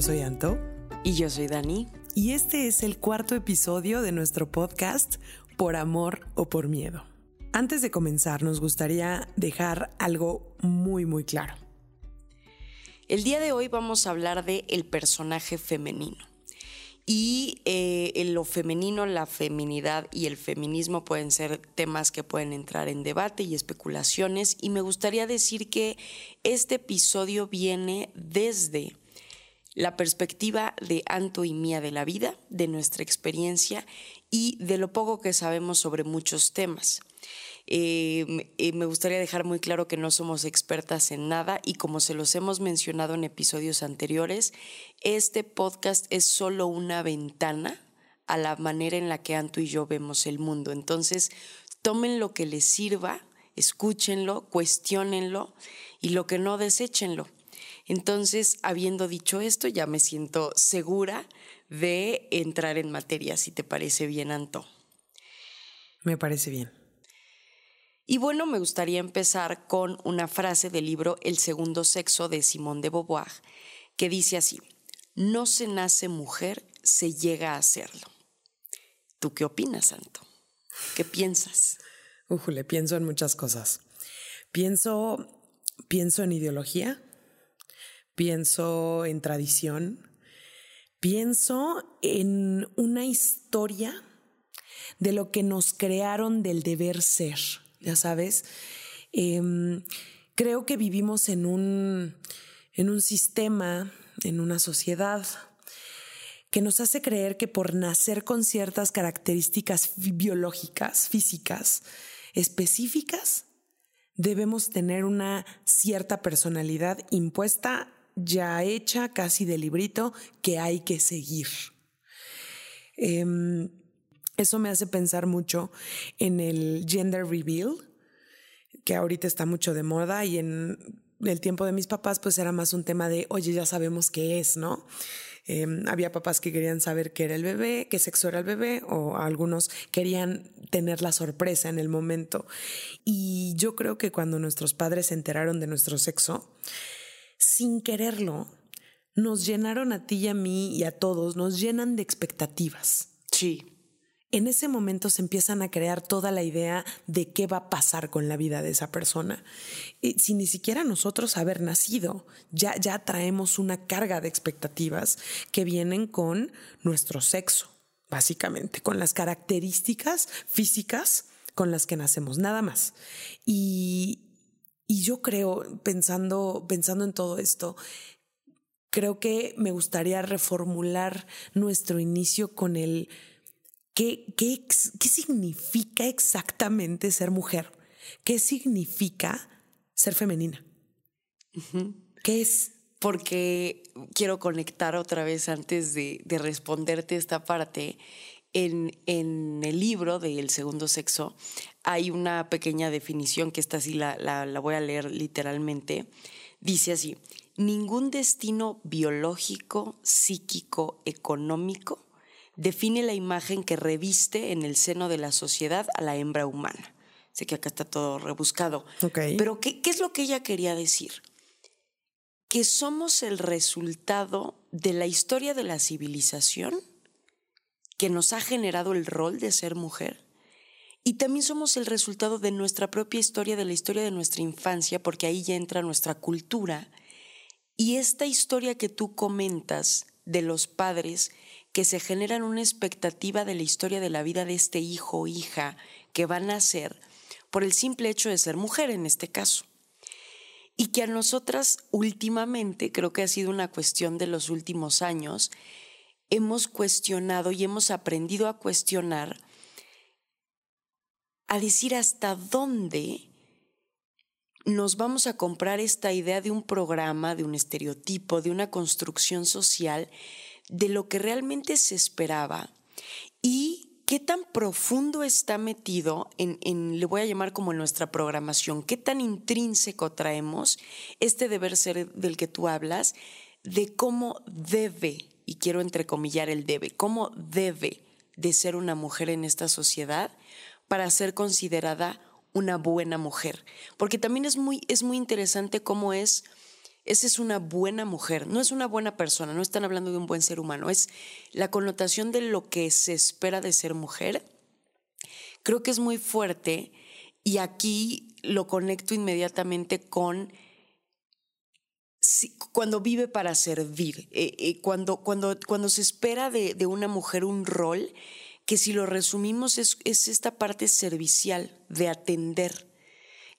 Yo soy Anto. Y yo soy Dani. Y este es el cuarto episodio de nuestro podcast Por Amor o por Miedo. Antes de comenzar, nos gustaría dejar algo muy, muy claro. El día de hoy vamos a hablar de el personaje femenino. Y eh, en lo femenino, la feminidad y el feminismo pueden ser temas que pueden entrar en debate y especulaciones. Y me gustaría decir que este episodio viene desde la perspectiva de Anto y mía de la vida, de nuestra experiencia y de lo poco que sabemos sobre muchos temas. Eh, eh, me gustaría dejar muy claro que no somos expertas en nada y como se los hemos mencionado en episodios anteriores, este podcast es solo una ventana a la manera en la que Anto y yo vemos el mundo. Entonces, tomen lo que les sirva, escúchenlo, cuestionenlo y lo que no, deséchenlo. Entonces, habiendo dicho esto, ya me siento segura de entrar en materia, si te parece bien, Anto. Me parece bien. Y bueno, me gustaría empezar con una frase del libro El segundo sexo de Simone de Beauvoir, que dice así, no se nace mujer, se llega a serlo. ¿Tú qué opinas, Santo? ¿Qué piensas? Ujule, pienso en muchas cosas. Pienso, pienso en ideología, pienso en tradición, pienso en una historia de lo que nos crearon del deber ser ya sabes. Em, creo que vivimos en un, en un sistema, en una sociedad que nos hace creer que por nacer con ciertas características biológicas, físicas, específicas, debemos tener una cierta personalidad impuesta, ya hecha, casi de librito, que hay que seguir. Em, eso me hace pensar mucho en el gender reveal, que ahorita está mucho de moda y en el tiempo de mis papás pues era más un tema de, oye, ya sabemos qué es, ¿no? Em, había papás que querían saber qué era el bebé, qué sexo era el bebé, o algunos querían tener la sorpresa en el momento. Y yo creo que cuando nuestros padres se enteraron de nuestro sexo, sin quererlo, nos llenaron a ti y a mí y a todos, nos llenan de expectativas. Sí en ese momento se empiezan a crear toda la idea de qué va a pasar con la vida de esa persona. Y sin ni siquiera nosotros haber nacido, ya, ya traemos una carga de expectativas que vienen con nuestro sexo, básicamente, con las características físicas con las que nacemos, nada más. Y, y yo creo, pensando, pensando en todo esto, creo que me gustaría reformular nuestro inicio con el ¿Qué, qué, qué significa exactamente ser mujer? ¿Qué significa ser femenina? ¿Qué es? Porque quiero conectar otra vez antes de, de responderte esta parte. En, en, el libro del segundo sexo hay una pequeña definición que esta sí la, la, la voy a leer literalmente. Dice así, ningún destino biológico, psíquico, económico define la imagen que reviste en el seno de la sociedad a la hembra humana. Sé que acá está todo rebuscado. Pero ¿qué, ¿qué es lo que ella quería decir? Que somos el resultado de la historia de la civilización que nos ha generado el rol de ser mujer. Y también somos el resultado de nuestra propia historia, de la historia de nuestra infancia, porque ahí ya entra nuestra cultura. Y esta historia que tú comentas de los padres que se generan una expectativa de la historia de la vida de este hijo o hija que va a nacer por el simple hecho de ser mujer en este caso. Y que a nosotras últimamente, creo que ha sido una cuestión de los últimos años, hemos cuestionado y hemos aprendido a cuestionar, a decir hasta dónde nos vamos a comprar esta idea de un programa, de un estereotipo, de una construcción social de lo que realmente se esperaba y qué tan profundo está metido en, le voy a llamar como en nuestra programación, qué tan intrínseco traemos este deber ser del que tú hablas, de cómo debe, quiero entrecomillar el debe, cómo debe de ser una mujer en esta sociedad para ser considerada una buena mujer. Porque también es muy, es muy interesante cómo es esa es una buena mujer, no es una buena persona, no están hablando de un buen ser humano, es la connotación de lo que se espera de ser mujer. Creo que es muy fuerte y aquí lo conecto inmediatamente con cuando vive para servir, eh, eh, cuando, cuando, cuando se espera de, una mujer un rol que si lo resumimos es, es esta parte servicial de atender,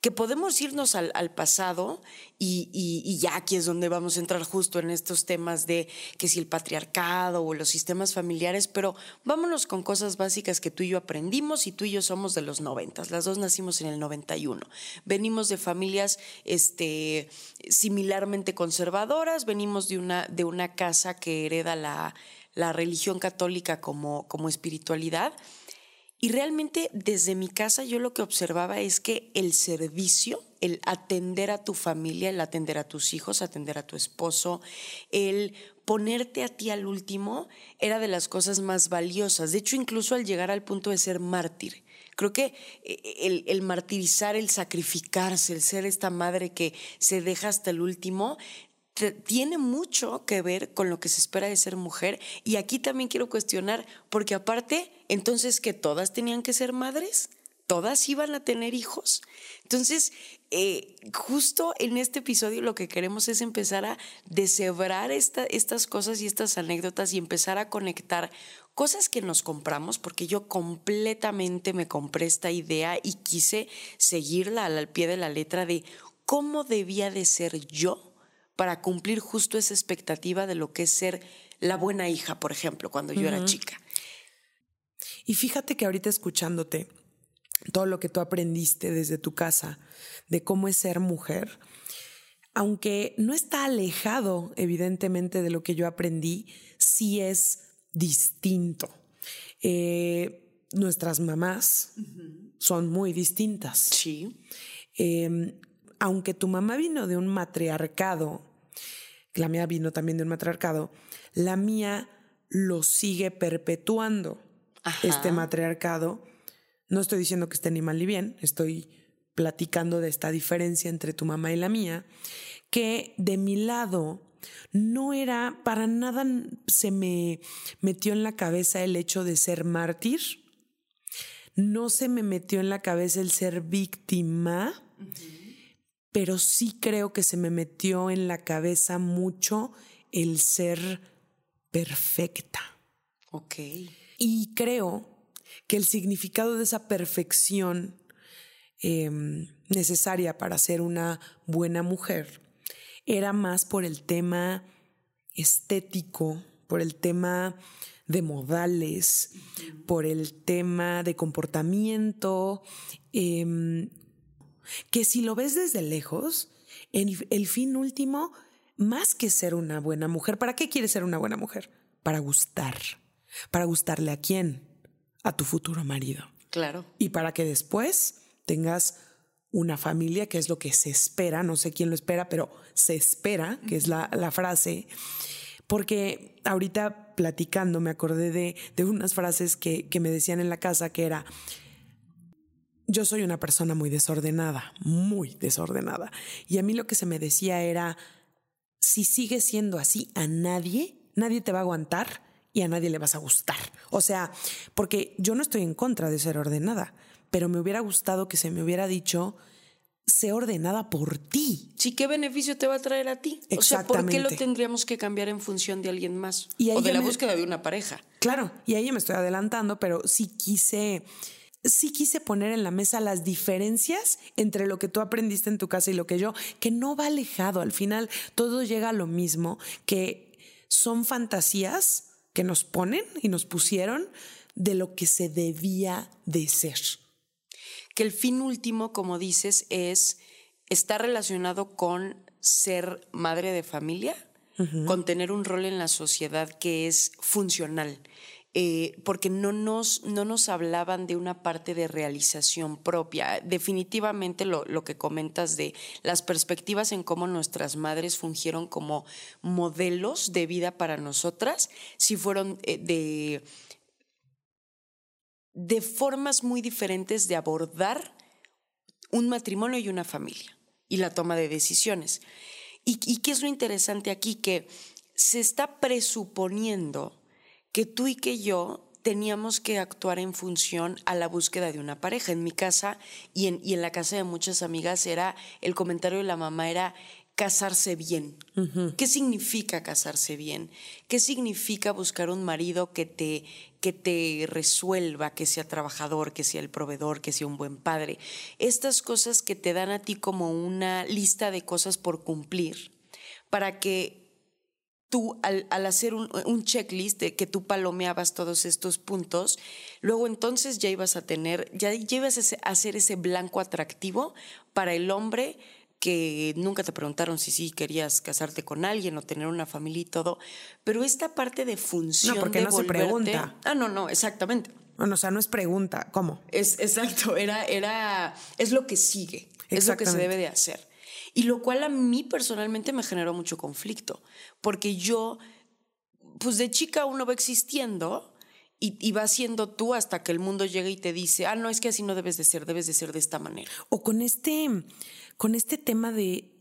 que podemos irnos al, pasado y, ya aquí es donde vamos a entrar justo en estos temas de que si el patriarcado o los sistemas familiares, pero vámonos con cosas básicas que tú y yo aprendimos y tú y yo somos de los noventas, las dos nacimos en el 91, venimos de familias este, similarmente conservadoras, venimos de una, de una casa que hereda la, la religión católica como, como espiritualidad y realmente desde mi casa yo lo que observaba es que el servicio, el atender a tu familia, el atender a tus hijos, atender a tu esposo, el ponerte a ti al último, era de las cosas más valiosas. De hecho, incluso al llegar al punto de ser mártir. Creo que eh, el, el, martirizar, el sacrificarse, el ser esta madre que se deja hasta el último, tiene mucho que ver con lo que se espera de ser mujer. Y aquí también quiero cuestionar, porque aparte, entonces que todas tenían que ser madres, todas iban a tener hijos. Entonces, eh, justo en este episodio lo que queremos es empezar a deshebrar estas cosas y estas anécdotas y empezar a conectar cosas que nos compramos, porque yo completamente me compré esta idea y quise seguirla al pie de la letra de cómo debía de ser yo para cumplir justo esa expectativa de lo que es ser la buena hija, por ejemplo, cuando yo era chica. Y fíjate que ahorita escuchándote, todo lo que tú aprendiste desde tu casa, de cómo es ser mujer, aunque no está alejado evidentemente de lo que yo aprendí, sí es distinto. Eh, nuestras mamás son muy distintas. Sí. Em, aunque tu mamá vino de un matriarcado la mía vino también de un matriarcado, la mía lo sigue perpetuando este matriarcado. No estoy diciendo que esté ni mal ni bien, estoy platicando de esta diferencia entre tu mamá y la mía, que de mi lado no era, para nada se me metió en la cabeza el hecho de ser mártir, no se me metió en la cabeza el ser víctima pero sí creo que se me metió en la cabeza mucho el ser perfecta. Ok. Y creo que el significado de esa perfección em, necesaria para ser una buena mujer era más por el tema estético, por el tema de modales, por el tema de comportamiento, eh, que si lo ves desde lejos, el, fin último, más que ser una buena mujer, ¿para qué quieres ser una buena mujer? Para gustar. ¿Para gustarle a quién? A tu futuro marido. Claro. Y para que después tengas una familia, que es lo que se espera, no sé quién lo espera, pero se espera, que es la, frase, porque ahorita platicando me acordé de, de unas frases que, que, me decían en la casa, que era, yo soy una persona muy desordenada, muy desordenada. Y a mí lo que se me decía era, si sigues siendo así, a nadie, nadie te va a aguantar y a nadie le vas a gustar. O sea, porque yo no estoy en contra de ser ordenada, pero me hubiera gustado que se me hubiera dicho, sé ordenada por ti. Sí, ¿qué beneficio te va a traer a ti? O sea, ¿por qué lo tendríamos que cambiar en función de alguien más? o de la búsqueda de una pareja. Claro, y ahí me estoy adelantando, pero sí quise sí quise poner en la mesa las diferencias entre lo que tú aprendiste en tu casa y lo que yo, que no va alejado. Al final todo llega a lo mismo, que son fantasías que nos ponen y nos pusieron de lo que se debía de ser. Que el fin último, como dices, es está relacionado con ser madre de familia, con tener un rol en la sociedad que es funcional eh, porque no nos, no nos hablaban de una parte de realización propia. Definitivamente lo, lo, que comentas de las perspectivas en cómo nuestras madres fungieron como modelos de vida para nosotras, sí fueron eh, de, de formas muy diferentes de abordar un matrimonio y una familia y la toma de decisiones. ¿Y, ¿Y qué es lo interesante aquí? Que se está presuponiendo que tú y que yo teníamos que actuar en función a la búsqueda de una pareja. En mi casa y en, y en la casa de muchas amigas era, el comentario de la mamá era casarse bien. ¿Qué significa casarse bien? ¿Qué significa buscar un marido que te, que te resuelva, que sea trabajador, que sea el proveedor, que sea un buen padre? Estas cosas que te dan a ti como una lista de cosas por cumplir para que tú al, hacer un, checklist de que tú palomeabas todos estos puntos, luego entonces ya ibas a tener, ya, ibas a hacer ese blanco atractivo para el hombre que nunca te preguntaron si sí querías casarte con alguien o tener una familia y todo, pero esta parte de función. No, porque no se pregunta. Ah, no, no, exactamente. Bueno, o sea, no es pregunta, ¿cómo? Es exacto, era, era, es lo que sigue, es lo que se debe de hacer. Y lo cual a mí personalmente me generó mucho conflicto, porque yo, pues de chica uno va existiendo y, va siendo tú hasta que el mundo llega y te dice, ah, no, es que así no debes de ser, debes de ser de esta manera. O con este, con este tema de,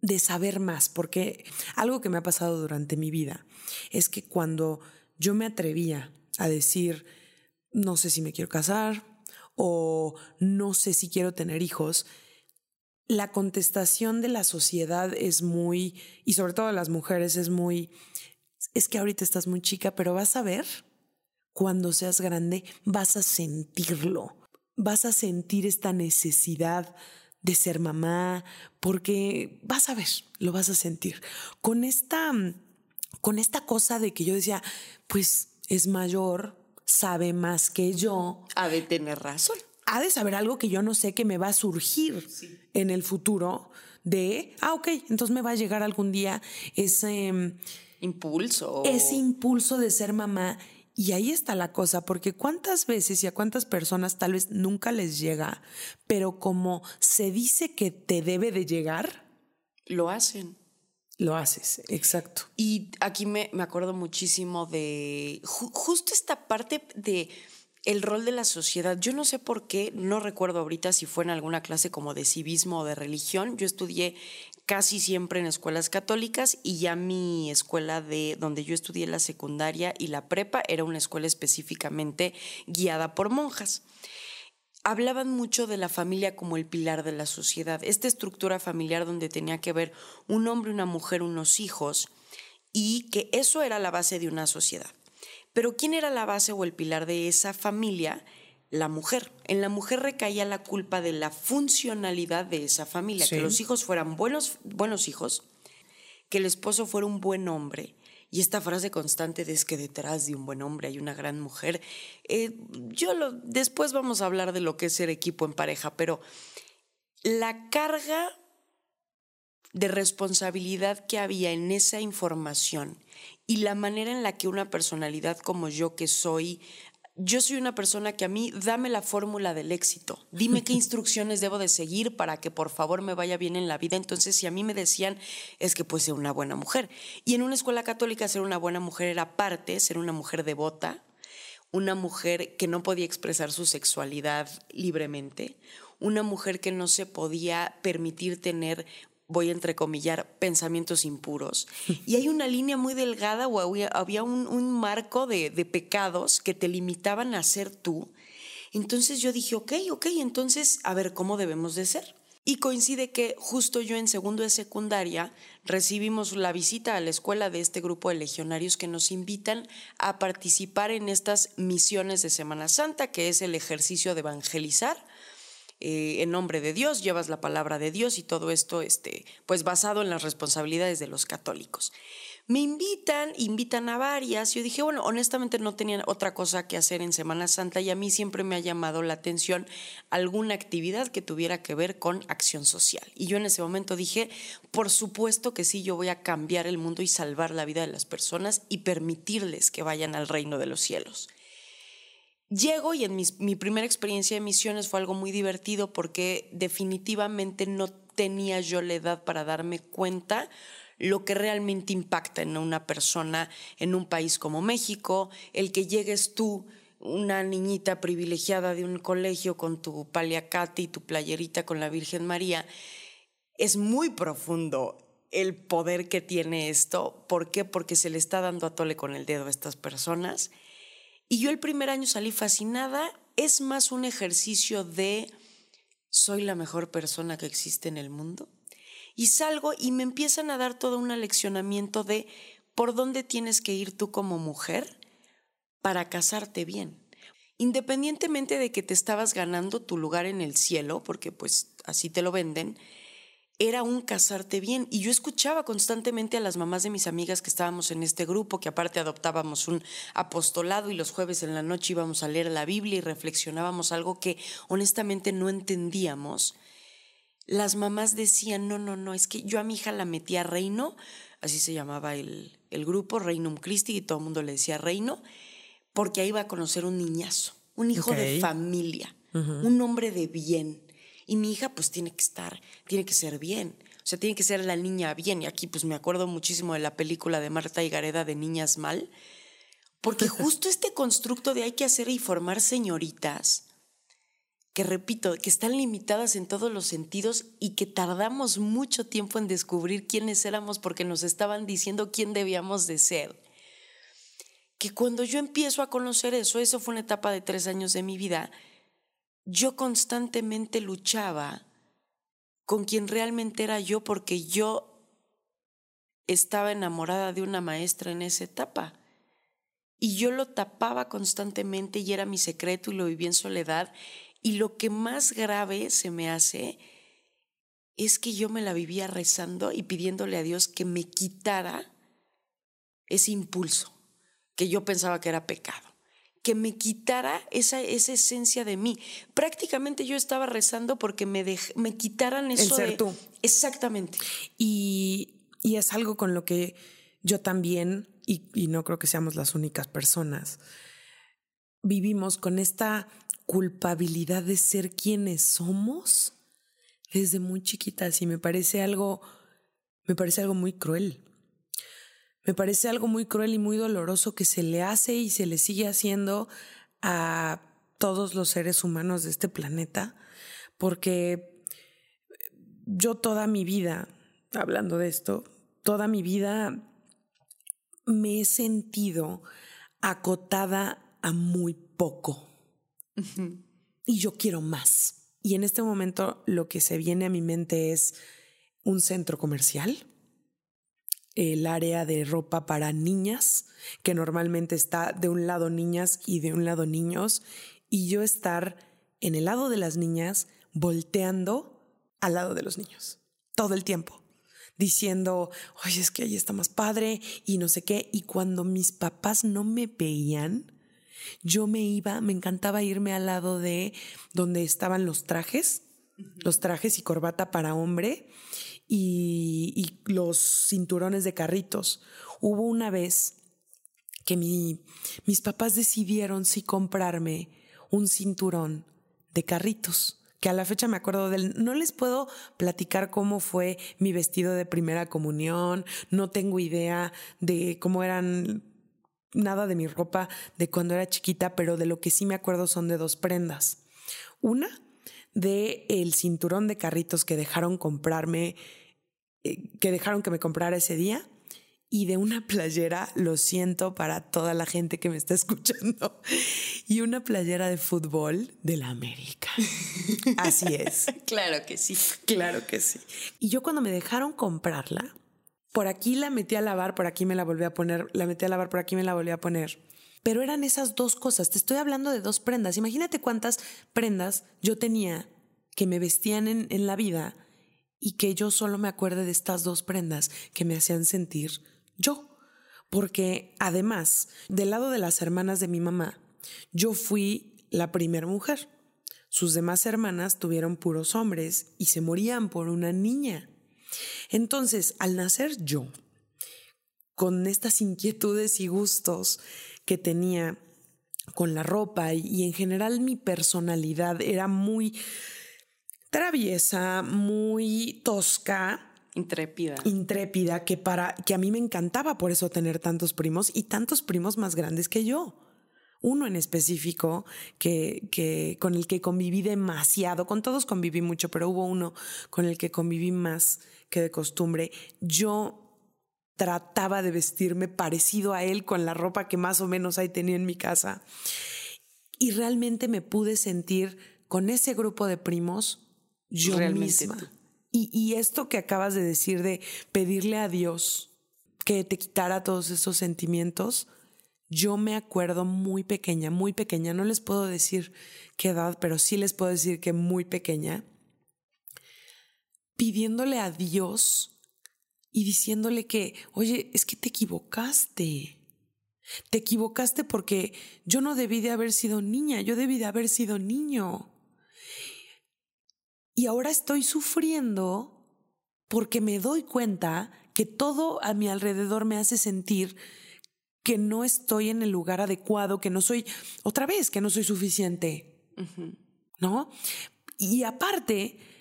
de saber más, porque algo que me ha pasado durante mi vida es que cuando yo me atrevía a decir, no sé si me quiero casar o no sé si quiero tener hijos, la contestación de la sociedad es muy, y sobre todo de las mujeres, es muy, es que ahorita estás muy chica, pero vas a ver, cuando seas grande, vas a sentirlo, vas a sentir esta necesidad de ser mamá, porque vas a ver, lo vas a sentir. Con esta, con esta cosa de que yo decía, pues es mayor, sabe más que yo. Ha de tener razón ha de saber algo que yo no sé que me va a surgir en el futuro de, ah, ok, entonces me va a llegar algún día ese mm, impulso. Ese impulso de ser mamá. Y ahí está la cosa, porque cuántas veces y a cuántas personas tal vez nunca les llega, pero como se dice que te debe de llegar, lo hacen. Lo haces, exacto. Y aquí me, me acuerdo muchísimo de justo esta parte de el rol de la sociedad. Yo no sé por qué, no recuerdo ahorita si fue en alguna clase como de civismo o de religión. Yo estudié casi siempre en escuelas católicas y ya mi escuela de donde yo estudié la secundaria y la prepa era una escuela específicamente guiada por monjas. Hablaban mucho de la familia como el pilar de la sociedad, esta estructura familiar donde tenía que haber un hombre, una mujer, unos hijos y que eso era la base de una sociedad. Pero ¿quién era la base o el pilar de esa familia? La mujer. En la mujer recaía la culpa de la funcionalidad de esa familia, que los hijos fueran buenos, buenos hijos, que el esposo fuera un buen hombre. Y esta frase constante de es que detrás de un buen hombre hay una gran mujer. Eh, yo lo, después vamos a hablar de lo que es ser equipo en pareja, pero la carga de responsabilidad que había en esa información y la manera en la que una personalidad como yo que soy, yo soy una persona que a mí dame la fórmula del éxito, dime qué instrucciones debo de seguir para que por favor me vaya bien en la vida. Entonces, si a mí me decían, es que pues ser una buena mujer. Y en una escuela católica ser una buena mujer era parte, ser una mujer devota, una mujer que no podía expresar su sexualidad libremente, una mujer que no se podía permitir tener voy a entrecomillar, pensamientos impuros. Y hay una línea muy delgada o había, un, marco de, pecados que te limitaban a ser tú. Entonces yo dije, ok, ok, entonces a ver cómo debemos de ser. Y coincide que justo yo en segundo de secundaria recibimos la visita a la escuela de este grupo de legionarios que nos invitan a participar en estas misiones de Semana Santa, que es el ejercicio de evangelizar eh, en nombre de Dios, llevas la palabra de Dios y todo esto, este, pues basado en las responsabilidades de los católicos. Me invitan, invitan a varias. Yo dije, bueno, honestamente no tenían otra cosa que hacer en Semana Santa y a mí siempre me ha llamado la atención alguna actividad que tuviera que ver con acción social. Y yo en ese momento dije, por supuesto que sí, yo voy a cambiar el mundo y salvar la vida de las personas y permitirles que vayan al reino de los cielos. Llego y en mi primera experiencia de misiones fue algo muy divertido porque definitivamente no tenía yo la edad para darme cuenta lo que realmente impacta en una persona en un país como México, el que llegues tú, una niñita privilegiada de un colegio con tu paliacate y tu playerita con la Virgen María, es muy profundo el poder que tiene esto. ¿Por qué? Porque se le está dando a tole con el dedo a estas personas. Y yo el primer año salí fascinada. Es más un ejercicio de soy la mejor persona que existe en el mundo. Y salgo y me empiezan a dar todo un aleccionamiento de por dónde tienes que ir tú como mujer para casarte bien. Independientemente de que te estabas ganando tu lugar en el cielo, porque pues así te lo venden, era un casarte bien. Y yo escuchaba constantemente a las mamás de mis amigas que estábamos en este grupo, que aparte adoptábamos un apostolado y los jueves en la noche íbamos a leer la Biblia y reflexionábamos algo que honestamente no entendíamos. Las mamás decían, no, no, no, es que yo a mi hija la metí a Reino, así se llamaba el, el grupo, Reinum Christi, y todo el mundo le decía Reino, porque ahí iba a conocer un niñazo, un hijo de familia, un hombre de bien y mi hija pues tiene que estar, tiene que ser bien. O sea, tiene que ser la niña bien. Y aquí pues me acuerdo muchísimo de la película de Marta y Gareda de Niñas Mal. Porque justo este constructo de hay que hacer y formar señoritas, que repito, que están limitadas en todos los sentidos y que tardamos mucho tiempo en descubrir quiénes éramos porque nos estaban diciendo quién debíamos de ser. Que cuando yo empiezo a conocer eso, eso fue una etapa de tres años de mi vida, yo constantemente luchaba con quien realmente era yo porque yo estaba enamorada de una maestra en esa etapa. Y yo lo tapaba constantemente y era mi secreto y lo vivía en soledad. Y lo que más grave se me hace es que yo me la vivía rezando y pidiéndole a Dios que me quitara ese impulso que yo pensaba que era pecado que me quitara esa, esa esencia de mí. Prácticamente yo estaba rezando porque me, me quitaran eso El ser tú. Exactamente. Y, y, es algo con lo que yo también, y, y no creo que seamos las únicas personas, vivimos con esta culpabilidad de ser quienes somos desde muy chiquitas y me parece algo, me parece algo muy cruel. Me parece algo muy cruel y muy doloroso que se le hace y se le sigue haciendo a todos los seres humanos de este planeta, porque yo toda mi vida, hablando de esto, toda mi vida me he sentido acotada a muy poco. Y yo quiero más. Y en este momento lo que se viene a mi mente es un centro comercial el área de ropa para niñas, que normalmente está de un lado niñas y de un lado niños, y yo estar en el lado de las niñas volteando al lado de los niños, todo el tiempo, diciendo, oye, es que ahí está más padre y no sé qué, y cuando mis papás no me veían, yo me iba, me encantaba irme al lado de donde estaban los trajes, los trajes y corbata para hombre, y, los cinturones de carritos. Hubo una vez que mis papás decidieron si comprarme un cinturón de carritos que a la fecha me acuerdo del... No les puedo platicar cómo fue mi vestido de primera comunión, no tengo idea de cómo eran nada de mi ropa de cuando era chiquita, pero de lo que sí me acuerdo son de dos prendas. Una de el cinturón de carritos que dejaron comprarme, eh, que dejaron que me comprara ese día y de una playera, lo siento para toda la gente que me está escuchando, y una playera de fútbol de la América. Así es. claro que sí. Claro que sí. Y yo cuando me dejaron comprarla, por aquí la metí a lavar, por aquí me la volví a poner, la metí a lavar, por aquí me la volví a poner. Pero eran esas dos cosas. Te estoy hablando de dos prendas. Imagínate cuántas prendas yo tenía que me vestían en, en la vida y que yo solo me acuerde de estas dos prendas que me hacían sentir yo. Porque además, del lado de las hermanas de mi mamá, yo fui la primera mujer. Sus demás hermanas tuvieron puros hombres y se morían por una niña. Entonces, al nacer yo, con estas inquietudes y gustos que tenía con la ropa y, en general mi personalidad era muy traviesa, muy tosca, intrépida. Intrépida, que para que a mí me encantaba por eso tener tantos primos y tantos primos más grandes que yo. Uno en específico que, que con el que conviví demasiado, con todos conviví mucho, pero hubo uno con el que conviví más que de costumbre, yo trataba de vestirme parecido a él con la ropa que más o menos ahí tenía en mi casa. Y realmente me pude sentir con ese grupo de primos yo misma. Y, y esto que acabas de decir de pedirle a Dios que te quitara todos esos sentimientos, yo me acuerdo muy pequeña, muy pequeña, no les puedo decir qué edad, pero sí les puedo decir que muy pequeña, pidiéndole a Dios y diciéndole que, oye, es que te equivocaste. Te equivocaste porque yo no debí de haber sido niña, yo debí de haber sido niño. Y ahora estoy sufriendo porque me doy cuenta que todo a mi alrededor me hace sentir que no estoy en el lugar adecuado, que no soy, otra vez, que no soy suficiente. ¿No? Y aparte,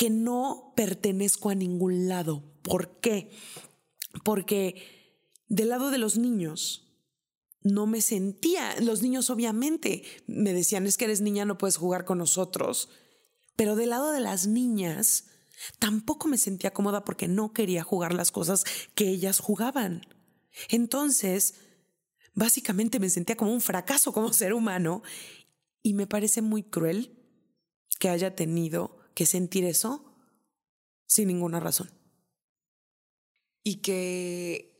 que no pertenezco a ningún lado. ¿Por qué? Porque del lado de los niños, no me sentía, los niños obviamente me decían, es que eres niña, no puedes jugar con nosotros. Pero del lado de las niñas, tampoco me sentía cómoda porque no quería jugar las cosas que ellas jugaban. Entonces, básicamente me sentía como un fracaso como ser humano y me parece muy cruel que haya tenido que sentir eso sin ninguna razón. Y que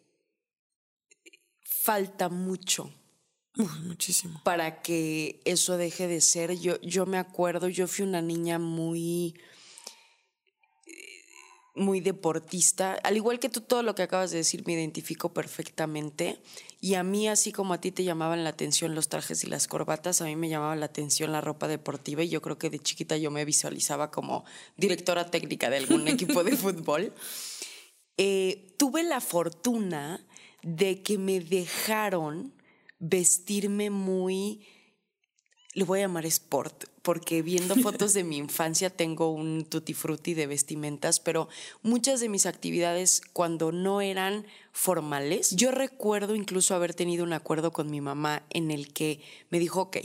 falta mucho. muchísimo. Para que eso deje de ser. Yo, yo me acuerdo, yo fui una niña muy muy deportista. Al igual que tú, todo lo que acabas de decir me identifico perfectamente. Y a mí, así como a ti te llamaban la atención los trajes y las corbatas, a mí me llamaba la atención la ropa deportiva. Y yo creo que de chiquita yo me visualizaba como directora técnica de algún equipo de fútbol. Eh, tuve la fortuna de que me dejaron vestirme muy le voy a llamar sport, porque viendo fotos de mi infancia tengo un tutti frutti de vestimentas, pero muchas de mis actividades cuando no eran formales, yo recuerdo incluso haber tenido un acuerdo con mi mamá en el que me dijo, ok,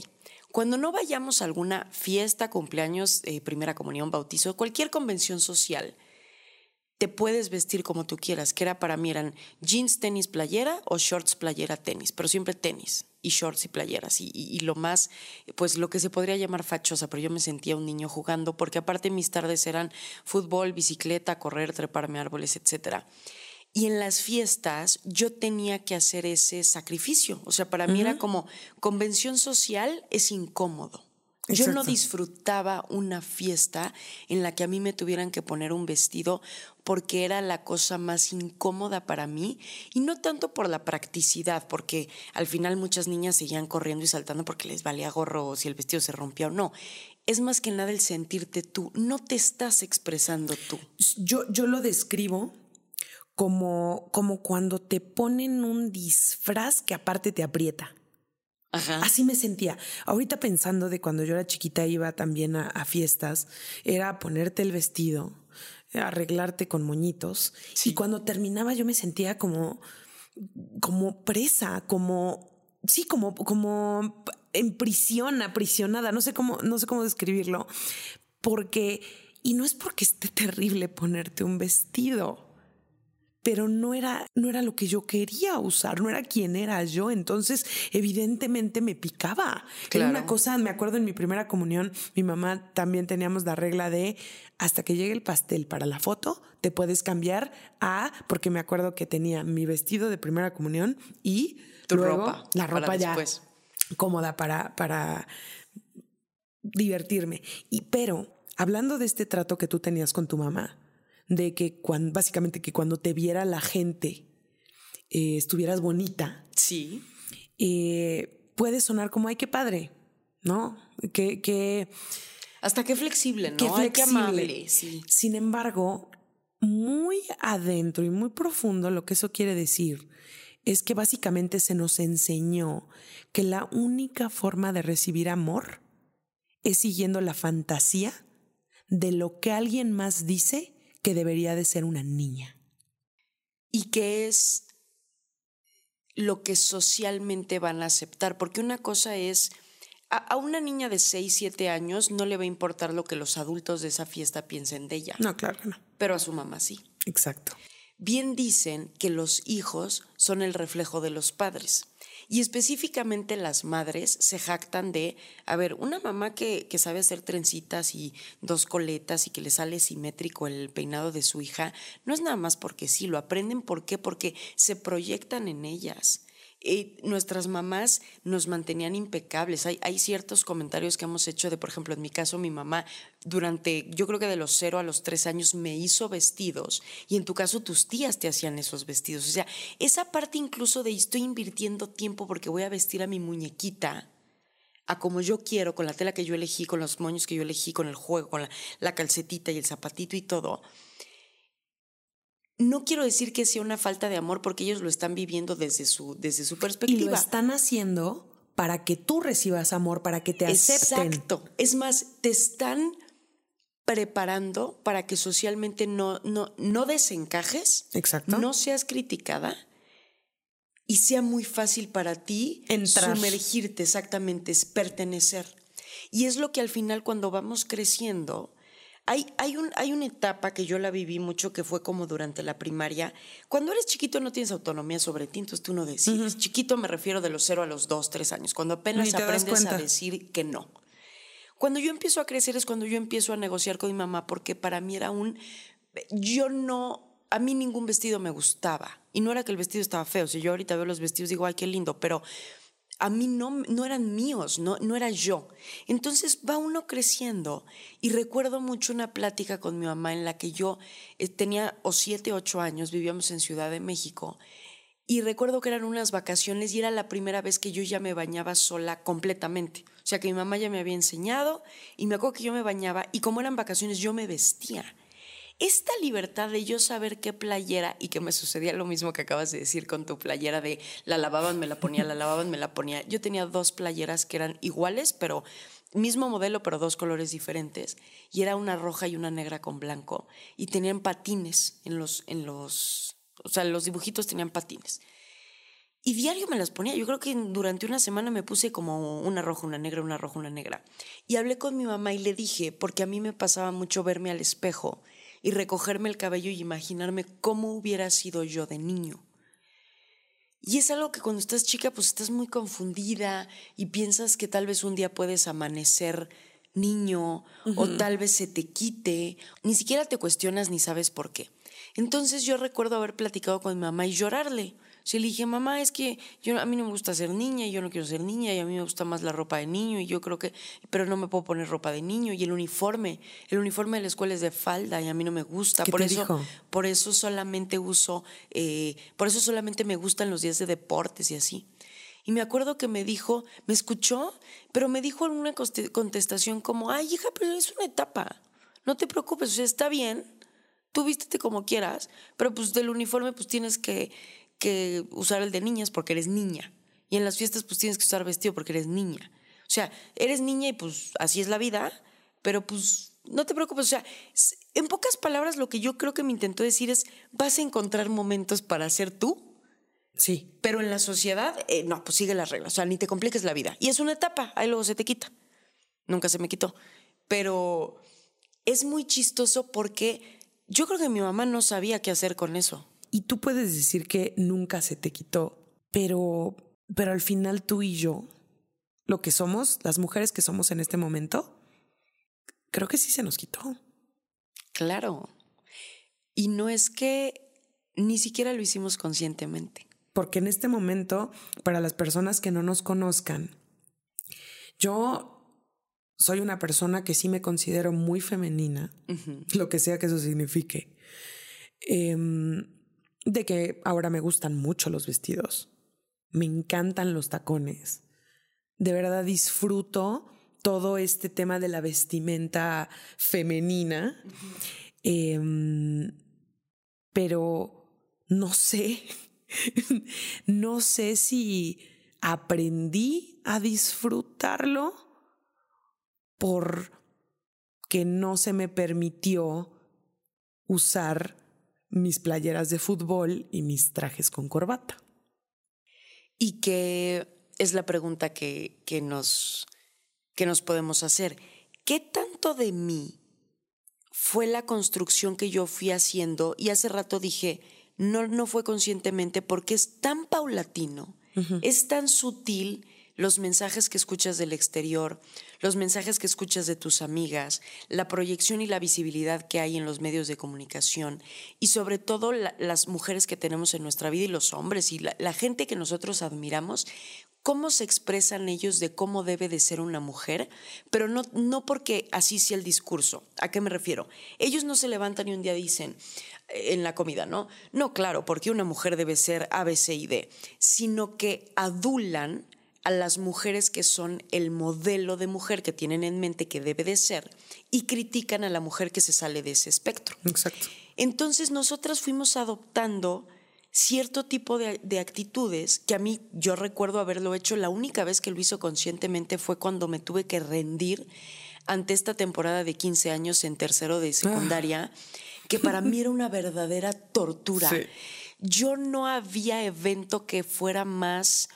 cuando no vayamos a alguna fiesta, cumpleaños, eh, primera comunión, bautizo, cualquier convención social, te puedes vestir como tú quieras, que era para mí eran jeans, tenis, playera o shorts, playera, tenis, pero siempre tenis y shorts y playeras y, lo más, pues lo que se podría llamar fachosa, pero yo me sentía un niño jugando porque aparte mis tardes eran fútbol, bicicleta, correr, treparme árboles, etcétera. Y en las fiestas yo tenía que hacer ese sacrificio. O sea, para mí era como convención social es incómodo. Yo no disfrutaba una fiesta en la que a mí me tuvieran que poner un vestido porque era la cosa más incómoda para mí y no tanto por la practicidad, porque al final muchas niñas seguían corriendo y saltando porque les valía gorro si el vestido se rompía o no. Es más que nada el sentirte tú, no te estás expresando tú. Yo, yo lo describo como, como cuando te ponen un disfraz que aparte te aprieta. Así me sentía. Ahorita pensando de cuando yo era chiquita iba también a, fiestas, era ponerte el vestido, arreglarte con moñitos y cuando terminaba yo me sentía como como presa, como sí, como como en prisión, aprisionada, no sé cómo no sé cómo describirlo, porque y no es porque esté terrible ponerte un vestido pero no era, no era lo que yo quería usar, no era quien era yo. Entonces, evidentemente me picaba. Era una cosa, me acuerdo en mi primera comunión, mi mamá también teníamos la regla de hasta que llegue el pastel para la foto, te puedes cambiar a, porque me acuerdo que tenía mi vestido de primera comunión y tu ropa. La ropa ya cómoda para, para divertirme. Y pero, hablando de este trato que tú tenías con tu mamá, de que cuando, básicamente que cuando te viera la gente eh, estuvieras bonita. Sí. Eh, puede sonar como, ay, qué padre, ¿no? Que, que hasta qué flexible, ¿no? Qué flexible. sí. Sin embargo, muy adentro y muy profundo lo que eso quiere decir es que básicamente se nos enseñó que la única forma de recibir amor es siguiendo la fantasía de lo que alguien más dice que debería de ser una niña. ¿Y qué es lo que socialmente van a aceptar? Porque una cosa es, a, una niña de 6, 7 años no le va a importar lo que los adultos de esa fiesta piensen de ella. No, claro que no. pero a su mamá sí. Exacto. Bien dicen que los hijos son el reflejo de los padres. Y específicamente las madres se jactan de, a ver, una mamá que, que, sabe hacer trencitas y dos coletas y que le sale simétrico el peinado de su hija, no es nada más porque sí, lo aprenden. ¿Por qué? Porque se proyectan en ellas. Eh, nuestras mamás nos mantenían impecables. Hay, ciertos comentarios que hemos hecho de, por ejemplo, en mi caso, mi mamá durante, yo creo que de los cero a los tres años me hizo vestidos y en tu caso tus tías te hacían esos vestidos. O sea, esa parte incluso de estoy invirtiendo tiempo porque voy a vestir a mi muñequita a como yo quiero, con la tela que yo elegí, con los moños que yo elegí, con el juego, con la, la calcetita y el zapatito y todo no quiero decir que sea una falta de amor porque ellos lo están viviendo desde su, desde su perspectiva. Y lo están haciendo para que tú recibas amor, para que te acepten. Exacto. Es más, te están preparando para que socialmente no, no, no desencajes, Exacto. no seas criticada y sea muy fácil para ti Entrar. sumergirte, exactamente, es pertenecer. Y es lo que al final cuando vamos creciendo, hay, hay, un, hay una etapa que yo la viví mucho que fue como durante la primaria. Cuando eres chiquito no tienes autonomía sobre ti, entonces tú no decides. Chiquito me refiero de los cero a los dos, tres años, cuando apenas aprendes a decir que no. Cuando yo empiezo a crecer es cuando yo empiezo a negociar con mi mamá, porque para mí era un... Yo no... A mí ningún vestido me gustaba. Y no era que el vestido estaba feo. Si yo ahorita veo los vestidos digo, ay, qué lindo, pero a mí no, no eran míos, no, no era yo. Entonces va uno creciendo y recuerdo mucho una plática con mi mamá en la que yo eh, tenía o siete, ocho años, vivíamos en Ciudad de México y recuerdo que eran unas vacaciones y era la primera vez que yo ya me bañaba sola completamente. O sea que mi mamá ya me había enseñado y me acuerdo que yo me bañaba y como eran vacaciones yo me vestía esta libertad de yo saber qué playera y que me sucedía lo mismo que acabas de decir con tu playera de la lavaban, me la ponía, la lavaban, me la ponía. Yo tenía dos playeras que eran iguales, pero mismo modelo, pero dos colores diferentes. Y era una roja y una negra con blanco. Y tenían patines en los, en los, o sea, los dibujitos tenían patines. Y diario me las ponía. Yo creo que durante una semana me puse como una roja, una negra, una roja, una negra. Y hablé con mi mamá y le dije, porque a mí me pasaba mucho verme al espejo y recogerme el cabello y imaginarme cómo hubiera sido yo de niño. Y es algo que cuando estás chica pues estás muy confundida y piensas que tal vez un día puedes amanecer niño o tal vez se te quite, ni siquiera te cuestionas ni sabes por qué. Entonces yo recuerdo haber platicado con mi mamá y llorarle. Si le dije, mamá, es que yo, a mí no me gusta ser niña y yo no quiero ser niña y a mí me gusta más la ropa de niño y yo creo que, pero no me puedo poner ropa de niño y el uniforme, el uniforme de la escuela es de falda y a mí no me gusta. ¿Qué por te eso, dijo? por eso solamente uso, eh, por eso solamente me gustan los días de deportes y así. Y me acuerdo que me dijo, me escuchó, pero me dijo en una contestación como, ay, hija, pero es una etapa, no te preocupes, o sea, está bien, tú vístete como quieras, pero pues del uniforme pues tienes que que usar el de niñas porque eres niña. Y en las fiestas pues tienes que usar vestido porque eres niña. O sea, eres niña y pues así es la vida, pero pues no te preocupes. O sea, en pocas palabras lo que yo creo que me intentó decir es, vas a encontrar momentos para ser tú. Sí. Pero en la sociedad, eh, no, pues sigue las reglas. O sea, ni te compliques la vida. Y es una etapa, ahí luego se te quita. Nunca se me quitó. Pero es muy chistoso porque yo creo que mi mamá no sabía qué hacer con eso. Y tú puedes decir que nunca se te quitó, pero, pero al final tú y yo, lo que somos, las mujeres que somos en este momento, creo que sí se nos quitó. Claro. Y no es que ni siquiera lo hicimos conscientemente. Porque en este momento, para las personas que no nos conozcan, yo soy una persona que sí me considero muy femenina, uh -huh. lo que sea que eso signifique. Eh, de que ahora me gustan mucho los vestidos, me encantan los tacones, de verdad disfruto todo este tema de la vestimenta femenina, uh -huh. eh, pero no sé, no sé si aprendí a disfrutarlo porque no se me permitió usar mis playeras de fútbol y mis trajes con corbata. Y que es la pregunta que, que, nos, que nos podemos hacer. ¿Qué tanto de mí fue la construcción que yo fui haciendo y hace rato dije, no, no fue conscientemente porque es tan paulatino, es tan sutil los mensajes que escuchas del exterior, los mensajes que escuchas de tus amigas, la proyección y la visibilidad que hay en los medios de comunicación y sobre todo las mujeres que tenemos en nuestra vida y los hombres y la, gente que nosotros admiramos, cómo se expresan ellos de cómo debe de ser una mujer, pero no, no porque así sea el discurso. ¿A qué me refiero? Ellos no se levantan y un día dicen eh, en la comida, ¿no? No, claro, porque una mujer debe ser A, B, C y D, sino que adulan a las mujeres que son el modelo de mujer que tienen en mente que debe de ser y critican a la mujer que se sale de ese espectro. Exacto. Entonces nosotras fuimos adoptando cierto tipo de, de, actitudes que a mí yo recuerdo haberlo hecho, la única vez que lo hizo conscientemente fue cuando me tuve que rendir ante esta temporada de 15 años en tercero de secundaria, que para mí era una verdadera tortura. Yo no había evento que fuera más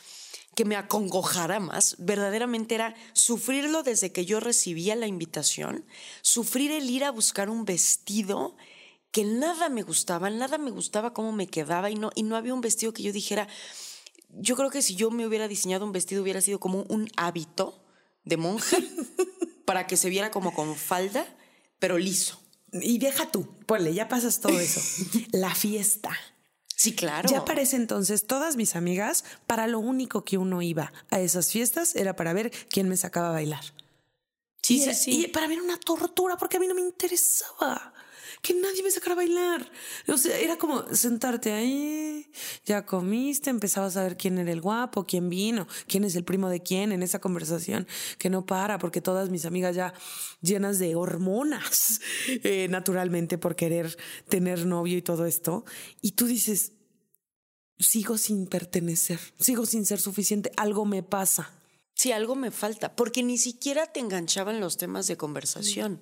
que me acongojara más, verdaderamente era sufrirlo desde que yo recibía la invitación, sufrir el ir a buscar un vestido que nada me gustaba, nada me gustaba cómo me quedaba y no, y no había un vestido que yo dijera, yo creo que si yo me hubiera diseñado un vestido hubiera sido como un hábito de monja para que se viera como con falda, pero liso. Y deja tú, ponle, ya pasas todo eso. la fiesta. Sí, claro. Ya parece entonces todas mis amigas, para lo único que uno iba a esas fiestas era para ver quién me sacaba a bailar. Sí, sí, sí. Y para ver una tortura, porque a mí no me interesaba que nadie me sacara a bailar. O sea, era como sentarte ahí, ya comiste, empezabas a ver quién era el guapo, quién vino, quién es el primo de quién en esa conversación que no para, porque todas mis amigas ya llenas de hormonas, eh, naturalmente, por querer tener novio y todo esto. Y tú dices, sigo sin pertenecer, sigo sin ser suficiente, algo me pasa. Sí, algo me falta, porque ni siquiera te enganchaban los temas de conversación.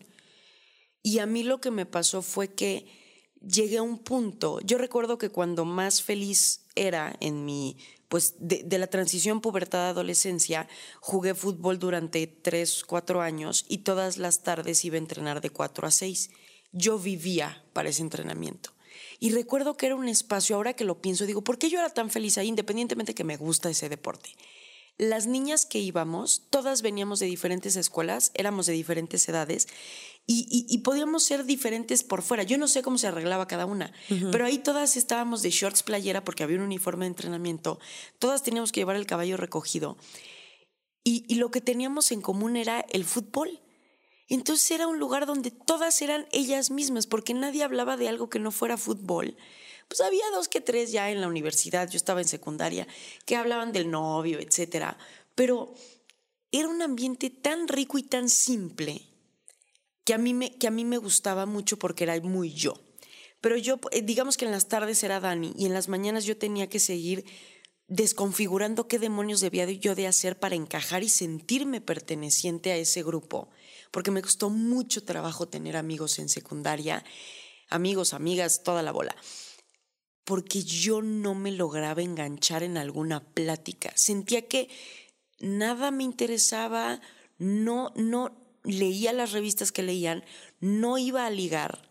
Y a mí lo que me pasó fue que llegué a un punto, yo recuerdo que cuando más feliz era en mi, pues de, la transición pubertad-adolescencia, jugué fútbol durante tres, cuatro años y todas las tardes iba a entrenar de cuatro a seis. Yo vivía para ese entrenamiento. Y recuerdo que era un espacio, ahora que lo pienso, digo, ¿por qué yo era tan feliz ahí, independientemente que me gusta ese deporte? Las niñas que íbamos, todas veníamos de diferentes escuelas, éramos de diferentes edades y, podíamos ser diferentes por fuera. Yo no sé cómo se arreglaba cada una, pero ahí todas estábamos de shorts playera porque había un uniforme de entrenamiento, todas teníamos que llevar el caballo recogido y, y lo que teníamos en común era el fútbol. Entonces era un lugar donde todas eran ellas mismas porque nadie hablaba de algo que no fuera fútbol. Pues había dos que tres ya en la universidad, yo estaba en secundaria, que hablaban del novio, etcétera, pero era un ambiente tan rico y tan simple que a mí me, que a mí me gustaba mucho porque era muy yo. Pero yo, eh, digamos que en las tardes era Dani y en las mañanas yo tenía que seguir desconfigurando qué demonios debía yo de hacer para encajar y sentirme perteneciente a ese grupo, porque me costó mucho trabajo tener amigos en secundaria, amigos, amigas, toda la bola, porque yo no me lograba enganchar en alguna plática, sentía que nada me interesaba, no, no, leía las revistas que leían, no iba a ligar.